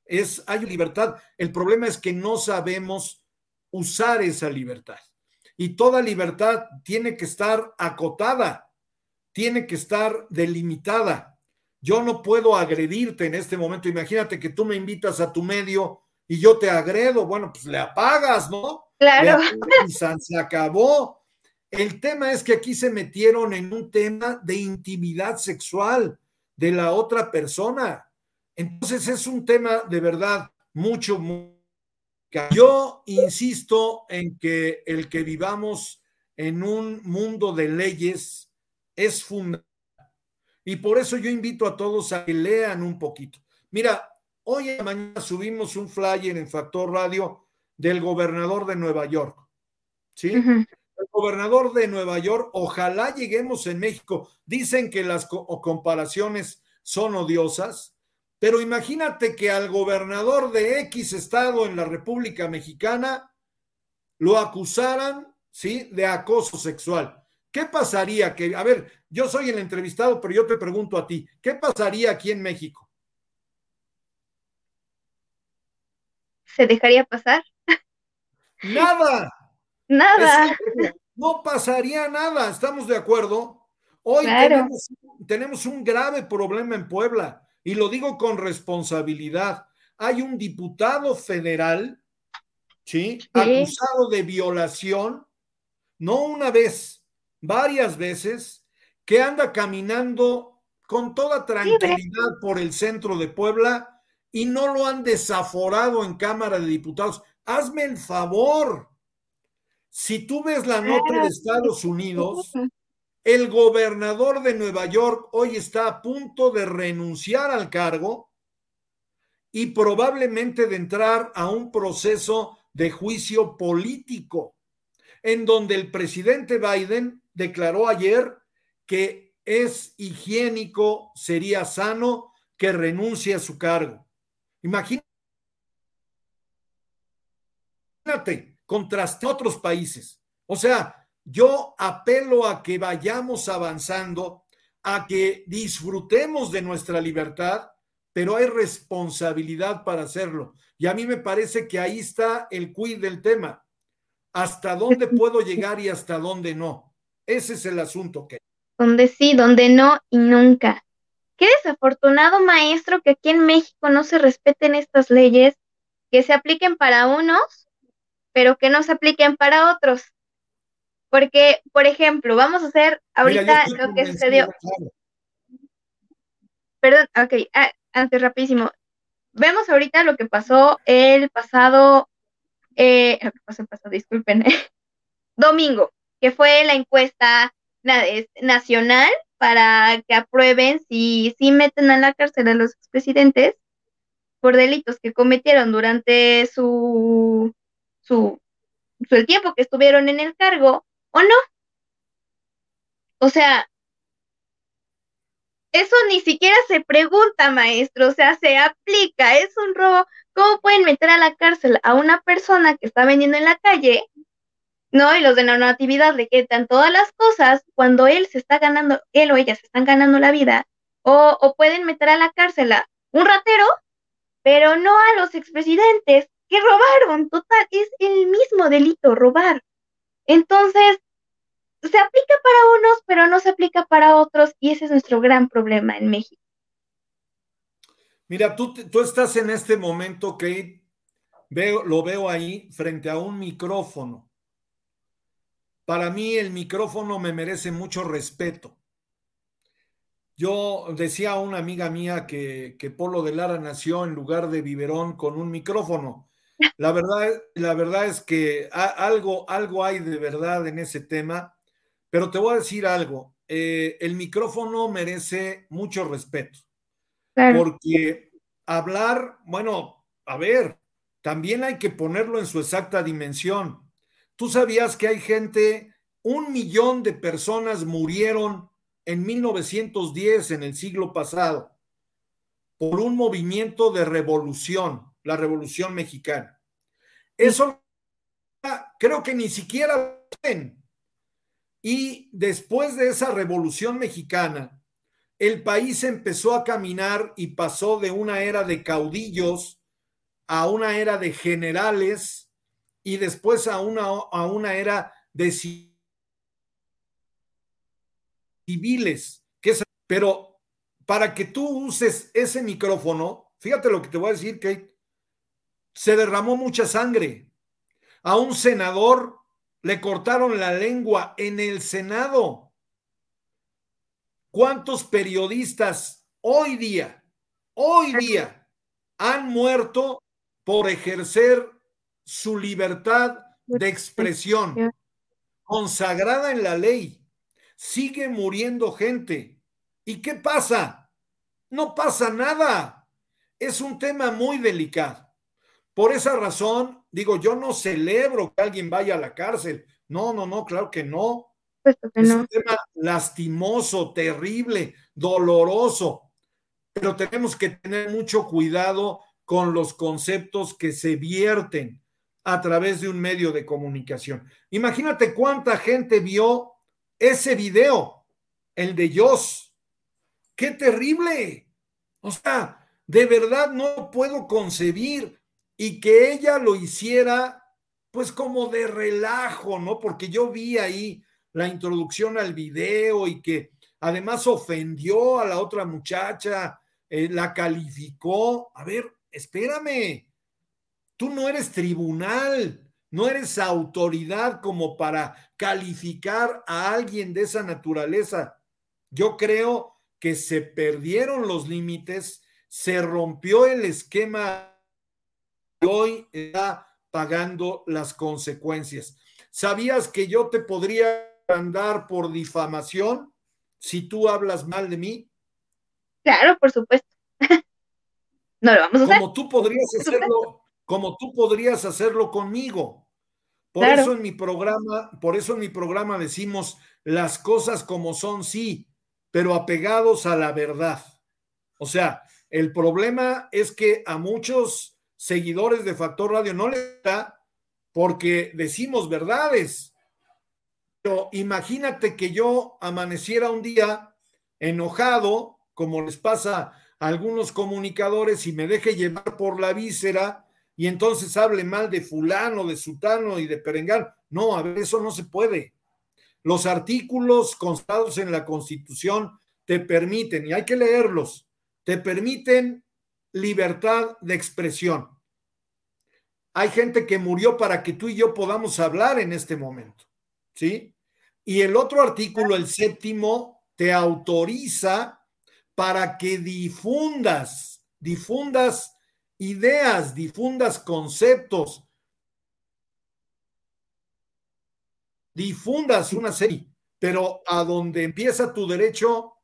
Es, hay libertad. El problema es que no sabemos usar esa libertad. Y toda libertad tiene que estar acotada, tiene que estar delimitada. Yo no puedo agredirte en este momento. Imagínate que tú me invitas a tu medio y yo te agredo. Bueno, pues le apagas, ¿no? Claro. se acabó. El tema es que aquí se metieron en un tema de intimidad sexual de la otra persona. Entonces es un tema de verdad mucho, mucho yo insisto en que el que vivamos en un mundo de leyes es fundamental. Y por eso yo invito a todos a que lean un poquito. Mira, hoy en la mañana subimos un flyer en Factor Radio del gobernador de Nueva York. ¿Sí? El gobernador de Nueva York, ojalá lleguemos en México. Dicen que las comparaciones son odiosas, pero imagínate que al gobernador de X estado en la República Mexicana lo acusaran, ¿sí? De acoso sexual. ¿Qué pasaría? Que, a ver, yo soy el entrevistado, pero yo te pregunto a ti, ¿qué pasaría aquí en México? ¿Se dejaría pasar? Nada. Nada. no pasaría nada, ¿estamos de acuerdo? Hoy tenemos, tenemos un grave problema en Puebla y lo digo con responsabilidad, hay un diputado federal, ¿sí? Acusado de violación, no una vez, varias veces, que anda caminando con toda tranquilidad por el centro de Puebla y no lo han desaforado en Cámara de Diputados. Hazme el favor. Si tú ves la nota de Estados Unidos, el gobernador de Nueva York hoy está a punto de renunciar al cargo y probablemente de entrar a un proceso de juicio político, en donde el presidente Biden declaró ayer que es higiénico, sería sano que renuncie a su cargo. Imagínate, contraste otros países. O sea, yo apelo a que vayamos avanzando, a que disfrutemos de nuestra libertad, pero hay responsabilidad para hacerlo. Y a mí me parece que ahí está el quid del tema. ¿Hasta dónde puedo llegar y hasta dónde no? Ese es el asunto que. Donde sí, donde no y nunca. Qué desafortunado maestro que aquí en México no se respeten estas leyes, que se apliquen para unos, pero que no se apliquen para otros. Porque, por ejemplo, vamos a hacer ahorita lo que sucedió. Perdón, ok, ah, antes rapidísimo. Vemos ahorita lo que pasó el pasado, eh, lo que pasó el pasado, disculpen, [LAUGHS] domingo, que fue la encuesta nacional para que aprueben si, si meten a la cárcel a los expresidentes por delitos que cometieron durante su, su, su el tiempo que estuvieron en el cargo ¿O no? O sea, eso ni siquiera se pregunta, maestro, o sea, se aplica, es un robo. ¿Cómo pueden meter a la cárcel a una persona que está vendiendo en la calle? ¿No? Y los de la natividad le quitan todas las cosas cuando él se está ganando, él o ella se están ganando la vida. O, o pueden meter a la cárcel a un ratero, pero no a los expresidentes que robaron. Total, es el mismo delito, robar. Entonces, se aplica para unos, pero no se aplica para otros, y ese es nuestro gran problema en México. Mira, tú, tú estás en este momento, Kate, veo, lo veo ahí frente a un micrófono. Para mí el micrófono me merece mucho respeto. Yo decía a una amiga mía que, que Polo de Lara nació en lugar de biberón con un micrófono. La verdad, la verdad es que algo, algo hay de verdad en ese tema pero te voy a decir algo, eh, el micrófono merece mucho respeto, porque hablar, bueno, a ver, también hay que ponerlo en su exacta dimensión. Tú sabías que hay gente, un millón de personas murieron en 1910, en el siglo pasado, por un movimiento de revolución, la revolución mexicana. Eso creo que ni siquiera ven Y después de esa revolución mexicana, el país empezó a caminar y pasó de una era de caudillos a una era de generales y después a una, a una era de civiles. Que pero para que tú uses ese micrófono, fíjate lo que te voy a decir, Kate, se derramó mucha sangre. A un senador le cortaron la lengua en el Senado. ¿Cuántos periodistas hoy día, hoy día, han muerto por ejercer su libertad de expresión consagrada en la ley? Sigue muriendo gente. ¿Y qué pasa? No pasa nada. Es un tema muy delicado. Por esa razón, digo, yo no celebro que alguien vaya a la cárcel. No, no, no, claro que no. es un tema lastimoso, terrible, doloroso. Pero tenemos que tener mucho cuidado con los conceptos que se vierten a través de un medio de comunicación. Imagínate cuánta gente vio ese video, el de Joss. ¡Qué terrible! O sea, de verdad no puedo concebir y que ella lo hiciera pues como de relajo, ¿no? Porque yo vi ahí la introducción al video y que además ofendió a la otra muchacha, eh, la calificó. A ver, espérame, tú no eres tribunal, no eres autoridad como para calificar a alguien de esa naturaleza. Yo creo que se perdieron los límites, se rompió el esquema hoy está pagando las consecuencias. ¿Sabías que yo te podría andar por difamación si tú hablas mal de mí? Claro, por supuesto. [LAUGHS] no lo vamos a hacer. Como tú podrías hacerlo, como tú podrías hacerlo conmigo. Por eso en mi programa, por eso en mi programa decimos las cosas como son, sí, pero apegados a la verdad. O sea, el problema es que a muchos seguidores de Factor Radio no le da porque decimos verdades. Pero imagínate que yo amaneciera un día enojado, como les pasa a algunos comunicadores, y me deje llevar por la víscera y entonces hable mal de fulano, de sutano y de perengán. No, a ver, eso no se puede. Los artículos constados en la Constitución te permiten, y hay que leerlos, te permiten libertad de expresión. Hay gente que murió para que tú y yo podamos hablar en este momento, ¿sí? Y el otro artículo, el séptimo, te autoriza para que difundas, difundas ideas, difundas conceptos, difundas una serie, pero a donde empieza tu derecho,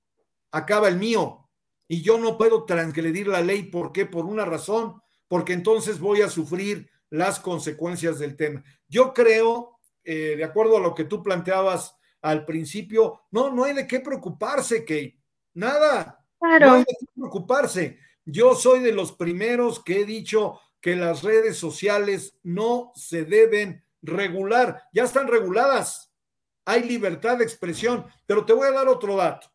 acaba el mío y yo no puedo transgredir la ley. ¿Por qué? Por una razón, porque entonces voy a sufrir las consecuencias del tema. Yo creo, eh, de acuerdo a lo que tú planteabas al principio, no, no hay de qué preocuparse, Kate. Nada. No hay de qué preocuparse. Yo soy de los primeros que he dicho que las redes sociales no se deben regular. Ya están reguladas. Hay libertad de expresión. Pero te voy a dar otro dato.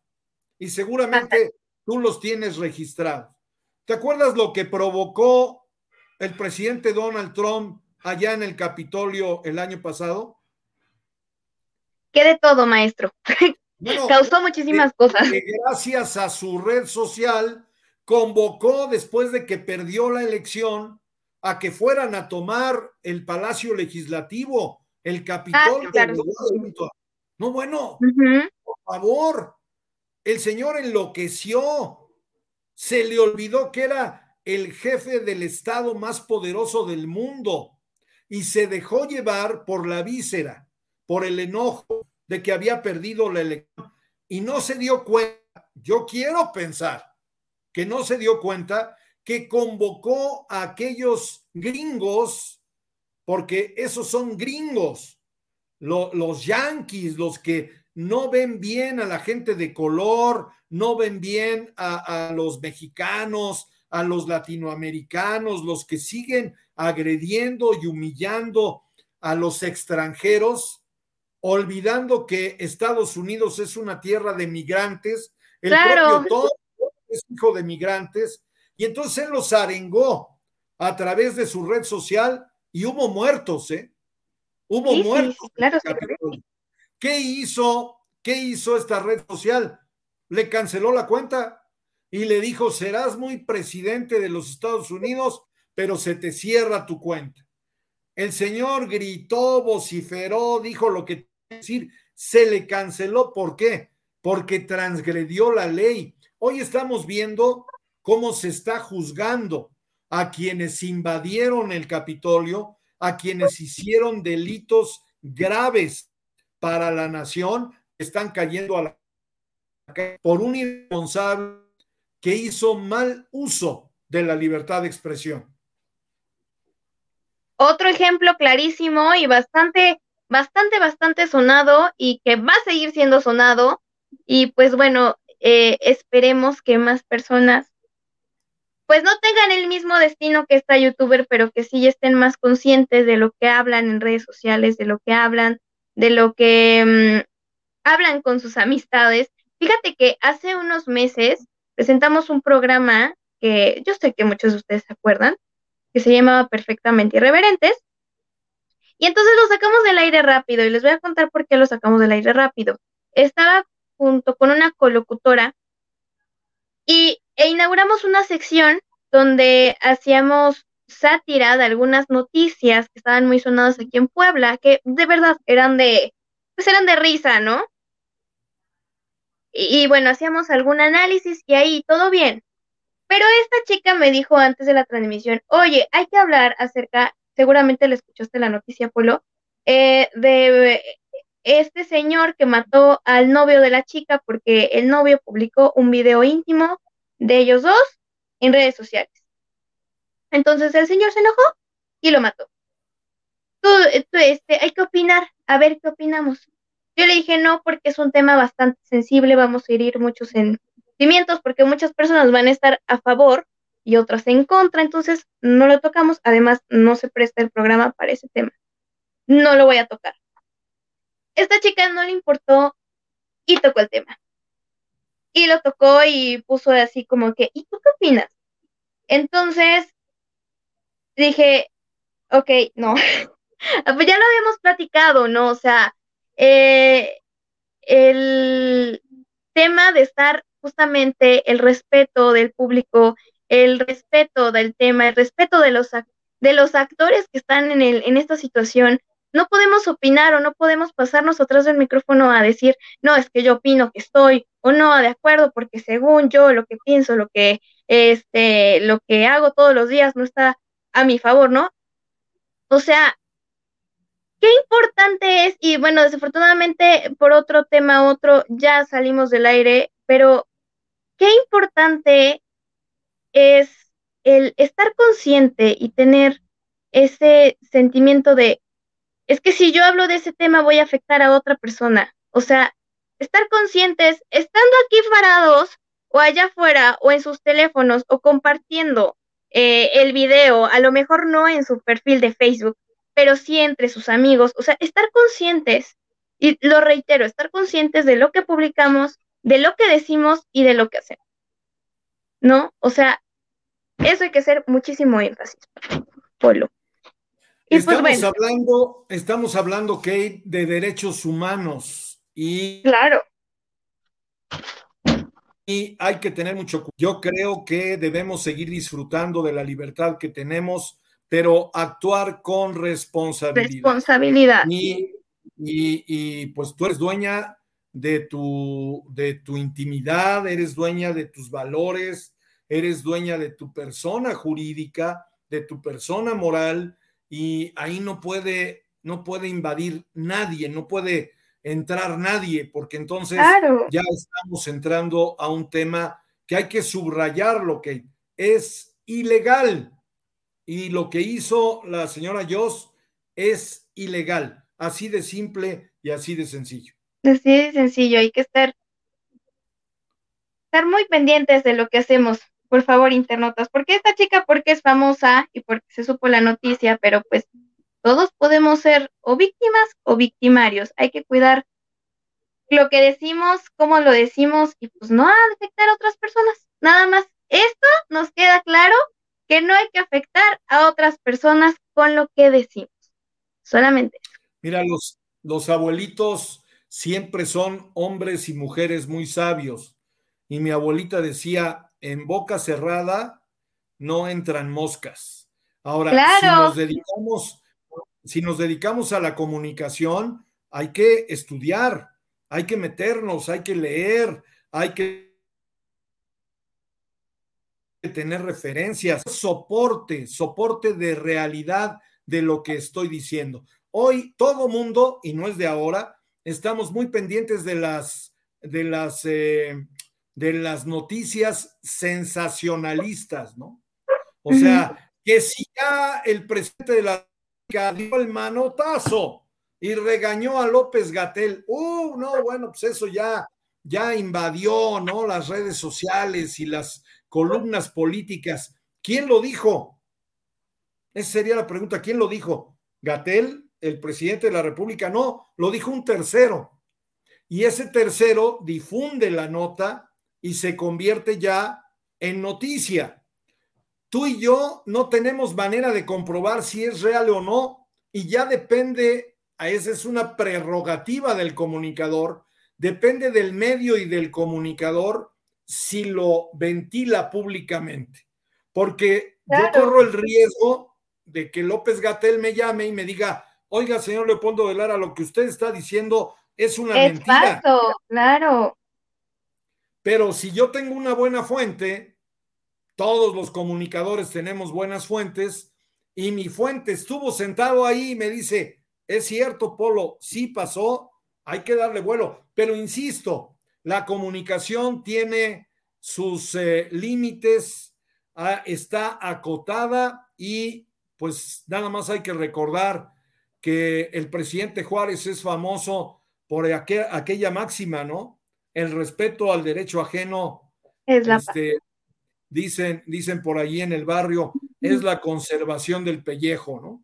Y seguramente tú los tienes registrados. ¿Te acuerdas lo que provocó el presidente Donald Trump allá en el Capitolio el año pasado? ¿Qué de todo, maestro? [LAUGHS] Causó muchísimas cosas. gracias a su red social, convocó después de que perdió la elección a que fueran a tomar el Palacio Legislativo, el Capitolio ah, No, bueno, por favor, el señor enloqueció. Se le olvidó que era el jefe del Estado más poderoso del mundo y se dejó llevar por la víscera, por el enojo de que había perdido la elección y no se dio cuenta. Yo quiero pensar que no se dio cuenta que convocó a aquellos gringos, porque esos son gringos, los yanquis, los que no ven bien a la gente de color, no ven bien a, los mexicanos, a los latinoamericanos, los que siguen agrediendo y humillando a los extranjeros, olvidando que Estados Unidos es una tierra de migrantes, el propio todo es hijo de migrantes, y entonces él los arengó a través de su red social y hubo muertos, ¿eh? Hubo muertos. claro, ¿Qué hizo? ¿Qué hizo esta red social? Le canceló la cuenta y le dijo, serás muy presidente de los Estados Unidos, pero se te cierra tu cuenta. El señor gritó, vociferó, dijo lo que decir, se le canceló. ¿Por qué? Porque transgredió la ley. Hoy estamos viendo cómo se está juzgando a quienes invadieron el Capitolio, a quienes hicieron delitos graves para la nación, están cayendo a la por un irresponsable que hizo mal uso de la libertad de expresión. Otro ejemplo clarísimo y bastante, bastante, bastante sonado y que va a seguir siendo sonado. Y pues bueno, eh, esperemos que más personas pues no tengan el mismo destino que esta youtuber, pero que sí estén más conscientes de lo que hablan en redes sociales, de lo que hablan, de lo que mm, hablan con sus amistades. Fíjate que hace unos meses presentamos un programa que yo sé que muchos de ustedes se acuerdan, que se llamaba Perfectamente Irreverentes. Y entonces lo sacamos del aire rápido y les voy a contar por qué lo sacamos del aire rápido. Estaba junto con una colocutora y, e inauguramos una sección donde hacíamos sátira de algunas noticias que estaban muy sonadas aquí en Puebla, que de verdad eran de, pues eran de risa, ¿no? Y, bueno, hacíamos algún análisis y ahí todo bien. Pero esta chica me dijo antes de la transmisión, oye, hay que hablar acerca, seguramente le escuchaste la noticia, Polo, eh, de este señor que mató al novio de la chica porque el novio publicó un video íntimo de ellos dos en redes sociales. Entonces el señor se enojó y lo mató. Tú, este, hay que opinar, a ver qué opinamos. Yo le dije no, porque es un tema bastante sensible, vamos a herir muchos sentimientos, porque muchas personas van a estar a favor y otras en contra, entonces no lo tocamos. Además, no se presta el programa para ese tema. No lo voy a tocar esta chica no le importó y tocó el tema. Y lo tocó y puso así como que, ¿y tú qué opinas? Entonces dije, ok, no, [LAUGHS] pues ya lo habíamos platicado, ¿no? O sea, eh, el tema de estar justamente el respeto del público, el respeto del tema, el respeto de los, de los actores que están en, el, en esta situación, no podemos opinar o no podemos pasarnos atrás del micrófono a decir, no, es que yo opino que estoy o no de acuerdo porque según yo lo que pienso, lo que este lo que hago todos los días no está a mi favor, ¿no? O sea, qué importante es y bueno, desafortunadamente por otro tema otro ya salimos del aire, pero qué importante es el estar consciente y tener ese sentimiento de es que si yo hablo de ese tema voy a afectar a otra persona. O sea, estar conscientes, estando aquí parados o allá afuera o en sus teléfonos o compartiendo eh, el video, a lo mejor no en su perfil de Facebook, pero sí entre sus amigos. O sea, estar conscientes, y lo reitero, estar conscientes de lo que publicamos, de lo que decimos y de lo que hacemos. ¿No? O sea, eso hay que hacer muchísimo énfasis, Polo. Pues, estamos hablando, estamos hablando, Kate, de derechos humanos y. Claro. Y hay que tener mucho cuidado. Yo creo que debemos seguir disfrutando de la libertad que tenemos, pero actuar con responsabilidad. Responsabilidad. Y, y, pues tú eres dueña de tu, de tu intimidad, eres dueña de tus valores, eres dueña de tu persona jurídica, de tu persona moral, y ahí no puede, no puede invadir nadie, no puede entrar nadie, porque entonces ya estamos entrando a un tema que hay que subrayar lo que es ilegal. Y lo que hizo la señora Joss es ilegal, así de simple y así de sencillo. Así de sencillo, hay que estar, estar muy pendientes de lo que hacemos por favor, internautas, porque esta chica, porque es famosa y porque se supo la noticia, pero pues Todos podemos ser o víctimas o victimarios. Hay que cuidar lo que decimos, cómo lo decimos y pues no afectar a otras personas. Nada más. Esto nos queda claro que no hay que afectar a otras personas con lo que decimos. Solamente Mira, los, los abuelitos siempre son hombres y mujeres muy sabios. Y mi abuelita decía, en boca cerrada no entran moscas. Ahora, si nos dedicamos, si nos dedicamos a la comunicación, hay que estudiar, hay que meternos, hay que leer, hay que tener referencias, soporte, soporte de realidad de lo que estoy diciendo. Hoy todo mundo, y no es de ahora, estamos muy pendientes de las, de las, eh, de las noticias sensacionalistas, ¿no? O sea, que si ya el presidente de la dio el manotazo y regañó a López Gatel, uh, no, bueno, pues eso ya, ya invadió, ¿no? Las redes sociales y las columnas políticas. ¿Quién lo dijo? Esa sería la pregunta. ¿Quién lo dijo? ¿Gatel? ¿El presidente de la República? No, lo dijo un tercero. Y ese tercero difunde la nota y se convierte ya en noticia. Tú y yo no tenemos manera de comprobar si es real o no, y ya depende, a esa es una prerrogativa del comunicador, depende del medio y del comunicador si lo ventila públicamente. Porque yo corro el riesgo de que López Gatel me llame y me diga, oiga, señor Leopoldo de Lara, lo que usted está diciendo es una mentira. claro. Pero si yo tengo una buena fuente, todos los comunicadores tenemos buenas fuentes, y mi fuente estuvo sentado ahí y me dice, es cierto, Polo, sí pasó, hay que darle vuelo. Pero insisto, la comunicación tiene sus eh, límites, ah, está acotada y pues nada más hay que recordar que el presidente Juárez es famoso por aquella máxima, ¿no? El respeto al derecho ajeno. Es la este, dicen, dicen por allí en el barrio, es la conservación del pellejo, ¿no?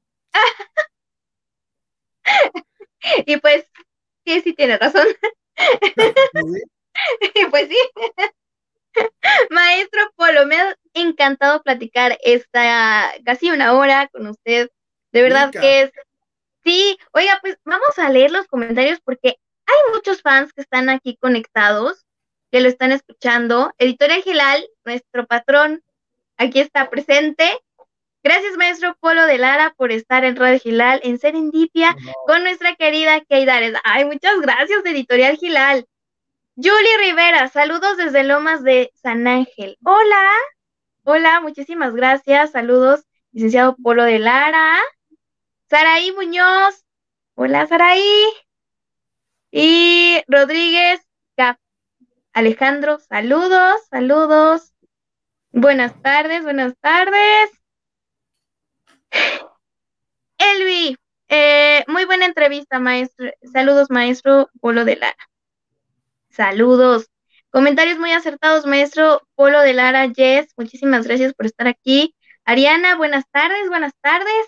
[LAUGHS] y pues, sí, sí tiene razón. [LAUGHS] pues sí. Maestro Polo, me ha encantado platicar esta casi una hora con usted. De verdad que es. Sí, oiga, pues vamos a leer los comentarios porque hay muchos fans que están aquí conectados, que lo están escuchando. Editorial Gilal, nuestro patrón, aquí está presente. Gracias, maestro Polo de Lara, por estar en Radio Gilal, en Serendipia, con nuestra querida Keidares. Ay, muchas gracias, Editorial Gilal. Julie Rivera, saludos desde Lomas de San Ángel. Hola, hola, muchísimas gracias. Saludos, licenciado Polo de Lara. Saraí Muñoz, hola Saraí. Y Rodríguez Cap. Alejandro, saludos, saludos. Buenas tardes, buenas tardes. [LAUGHS] Elvi, eh, muy buena entrevista, maestro. Saludos, maestro Polo de Lara. Saludos. Comentarios muy acertados, maestro Polo de Lara, Yes. Muchísimas gracias por estar aquí. Ariana, buenas tardes, buenas tardes.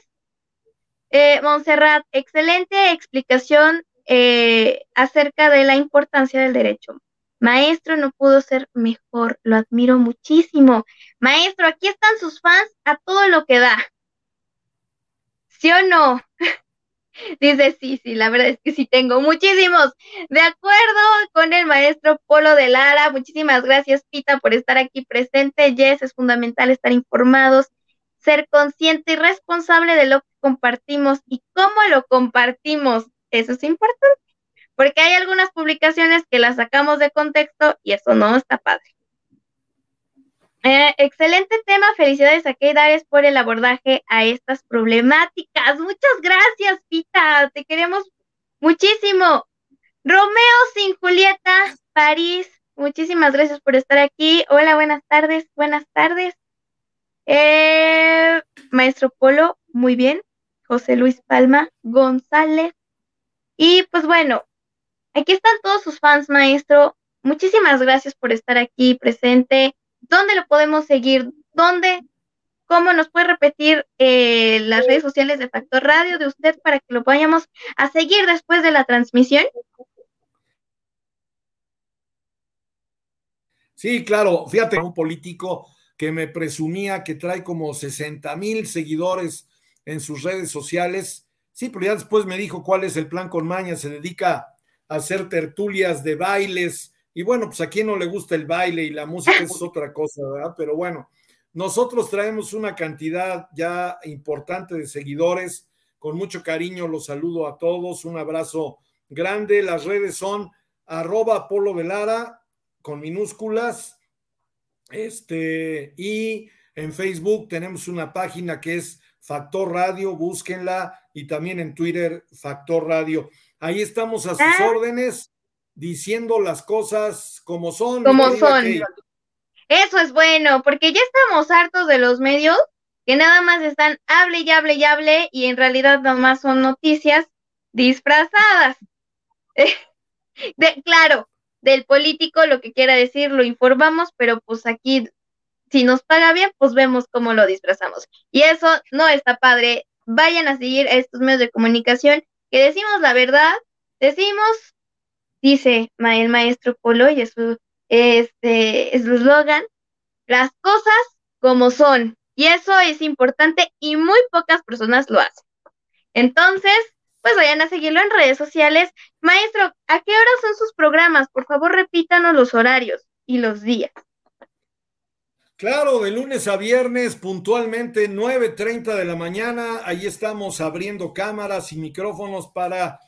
Eh, Montserrat, excelente explicación eh, acerca de la importancia del derecho. Maestro, no pudo ser mejor, lo admiro muchísimo. Maestro, aquí están sus fans a todo lo que da. ¿Sí o no? [LAUGHS] Dice, sí, sí, la verdad es que sí tengo muchísimos. De acuerdo con el maestro Polo de Lara, muchísimas gracias, Pita, por estar aquí presente. Yes, es fundamental estar informados, ser consciente y responsable de lo que compartimos y cómo lo compartimos. Eso es importante, porque hay algunas publicaciones que las sacamos de contexto y eso no está padre. Eh, excelente tema, felicidades a Keidares por el abordaje a estas problemáticas. Muchas gracias, Pita, te queremos muchísimo. Romeo sin Julieta, París, muchísimas gracias por estar aquí. Hola, buenas tardes, buenas tardes. Eh, Maestro Polo, muy bien. José Luis Palma González. Y pues bueno, aquí están todos sus fans, maestro. Muchísimas gracias por estar aquí presente. ¿Dónde lo podemos seguir? ¿Dónde ¿cómo nos puede repetir eh, las redes sociales de Factor Radio de usted para que lo vayamos a seguir después de la transmisión? Sí, claro, fíjate, un político que me presumía que trae como 60 mil seguidores en sus redes sociales. Sí, pero ya después me dijo cuál es el plan con Maña, se dedica hacer tertulias de bailes. Y bueno, pues a quien no le gusta el baile y la música es [LAUGHS] otra cosa, ¿verdad? Pero bueno, nosotros traemos una cantidad ya importante de seguidores. Con mucho cariño los saludo a todos. Un abrazo grande. Las redes son arroba Polo Velara con minúsculas. Este, y en Facebook tenemos una página que es Factor Radio, búsquenla, y también en Twitter, Factor Radio. Ahí estamos a sus ah. órdenes, diciendo las cosas como son. Como son. Eso es bueno, porque ya estamos hartos de los medios que nada más están hable y hable y hable, y en realidad nada más son noticias disfrazadas. [LAUGHS] de, claro, del político, lo que quiera decir, lo informamos, pero pues aquí, si nos paga bien, pues vemos cómo lo disfrazamos. Y eso no está padre. Vayan a seguir a estos medios de comunicación que decimos la verdad, decimos, dice el maestro Polo y es su este, eslogan, las cosas como son. Y eso es importante y muy pocas personas lo hacen. Entonces, pues vayan a seguirlo en redes sociales. Maestro, ¿a qué horas son sus programas? Por favor, repítanos los horarios y los días. Claro, de lunes a viernes, puntualmente 9.30 de la mañana, ahí estamos abriendo cámaras y micrófonos para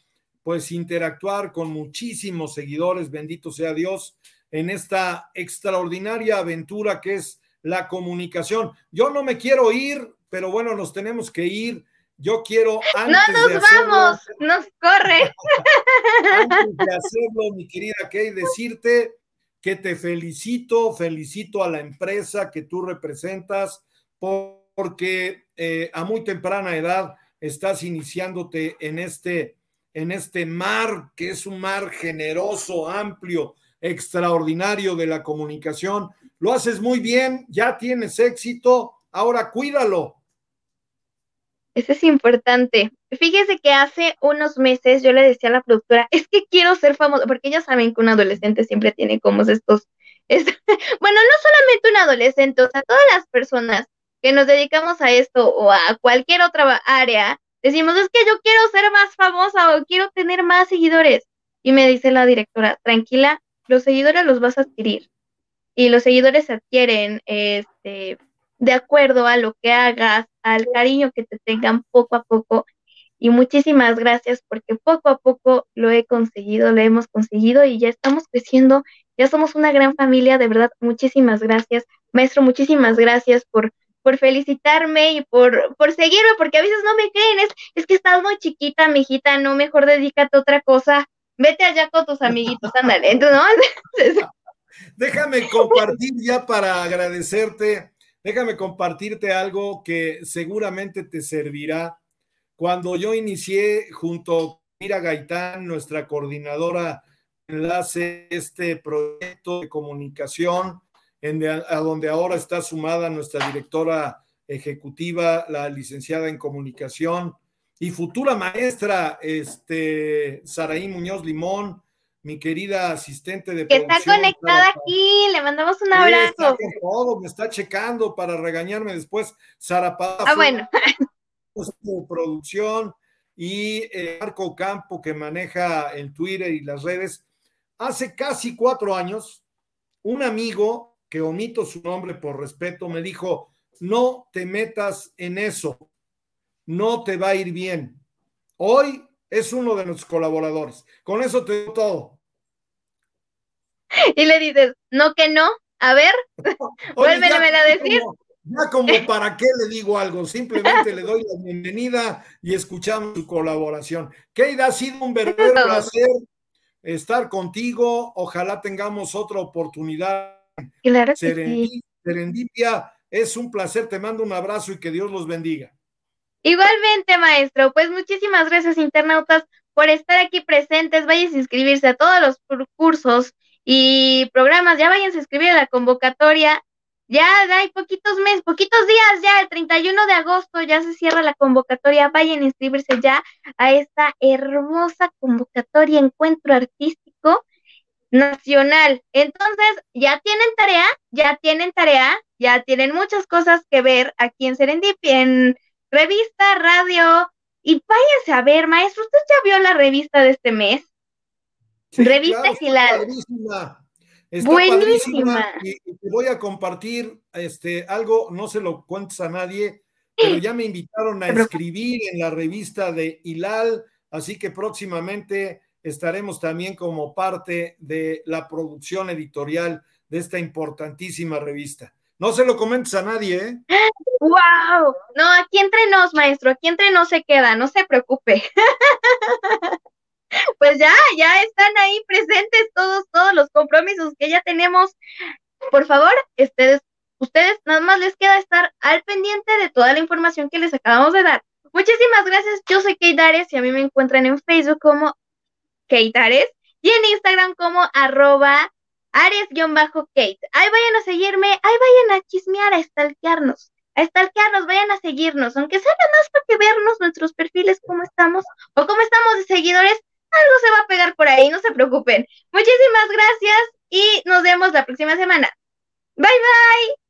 pues interactuar con muchísimos seguidores, bendito sea Dios, en esta extraordinaria aventura que es la comunicación. Yo no me quiero ir, pero bueno, nos tenemos que ir. Yo quiero antes no nos vamos, nos corre. [LAUGHS] antes de hacerlo, mi querida Kay, decirte que te felicito, felicito a la empresa que tú representas porque eh, a muy temprana edad estás iniciándote en este, en este mar que es un mar generoso, amplio, extraordinario de la comunicación. Lo haces muy bien, ya tienes éxito, ahora cuídalo eso es importante. Fíjese que hace unos meses yo le decía a la productora, es que quiero ser famoso, porque ya saben que un adolescente siempre tiene como estos, [LAUGHS] bueno, no solamente un adolescente, o sea, todas las personas que nos dedicamos a esto o a cualquier otra área, decimos, es que yo quiero ser más famosa o quiero tener más seguidores. Y me dice la directora, tranquila, los seguidores los vas a adquirir. Y los seguidores se adquieren este, de acuerdo a lo que hagas, al cariño que te tengan poco a poco. Y muchísimas gracias porque poco a poco lo he conseguido, lo hemos conseguido y ya estamos creciendo, ya somos una gran familia, de verdad, muchísimas gracias. Maestro, muchísimas gracias por, por felicitarme y por, por seguirme, porque a veces no me creen, es, es que estás muy chiquita, mi hijita, no, mejor dedícate a otra cosa, vete allá con tus amiguitos, ándale, ¿no? [LAUGHS] Déjame compartir ya para agradecerte Déjame compartirte algo que seguramente te servirá. Cuando yo inicié junto con Mira Gaitán, nuestra coordinadora enlace, este proyecto de comunicación, en a donde ahora está sumada nuestra directora ejecutiva, la licenciada en comunicación y futura maestra, este, Saraí Muñoz Limón, mi querida asistente de que está conectada aquí, le mandamos un abrazo. todo, me está checando para regañarme después. Sara Paz. Ah, bueno. Producción y eh, Marco Campo que maneja el Twitter y las redes. Hace casi cuatro años, un amigo que omito su nombre por respeto me dijo: No te metas en eso, no te va a ir bien. Hoy es uno de nuestros colaboradores. Con eso te digo todo. [LAUGHS] Y le dices, no que no, a ver, [LAUGHS] vuélveme a decir. ya como para qué le digo algo, simplemente le doy la [LAUGHS] bienvenida y escuchamos su colaboración. Keida, ha sido un verdadero placer estar contigo. Ojalá tengamos otra oportunidad. Claro que Serendipia, es un placer, te mando un abrazo y que Dios los bendiga. Igualmente, maestro, pues muchísimas gracias, internautas, por estar aquí presentes. Vayan a inscribirse a todos los cursos y programas. Ya vayan a inscribir a la convocatoria ya hay poquitos meses, poquitos días ya, el 31 de agosto ya se cierra la convocatoria. Vayan a inscribirse ya a esta hermosa convocatoria, encuentro artístico nacional. Entonces, ya tienen tarea, ya tienen tarea, ya tienen muchas cosas que ver aquí en Serendipia, en revista, radio, y váyanse a ver, maestro, ¿usted ya vio la revista de este mes? Revista. Está Buenísima. Y, te voy a compartir este, algo, no se lo cuentes a nadie, pero ya me invitaron a escribir en la revista de Hilal, así que próximamente estaremos también como parte de la producción editorial de esta importantísima revista. No se lo comentes a nadie, ¿eh? ¡Wow! No, aquí entre nos, maestro, aquí entre nos se queda, no se preocupe. [LAUGHS] pues ya, ya están ahí presentes todos, todos los compromisos que ya tenemos. Por favor, ustedes, ustedes nada más les queda estar al pendiente de toda la información que les acabamos de dar. Muchísimas gracias. Yo soy Kate Ares y a mí me encuentran en Facebook como Kate Ares y en Instagram como arroba Ares-Kate. Ahí vayan a seguirme, ahí vayan a chismear, a stalkearnos, a stalkearnos, vayan a seguirnos, aunque sea nada más para que vernos nuestros perfiles, cómo estamos o cómo estamos de seguidores, algo se va a pegar por ahí, no se preocupen. Muchísimas gracias y nos vemos la próxima semana. Bye bye.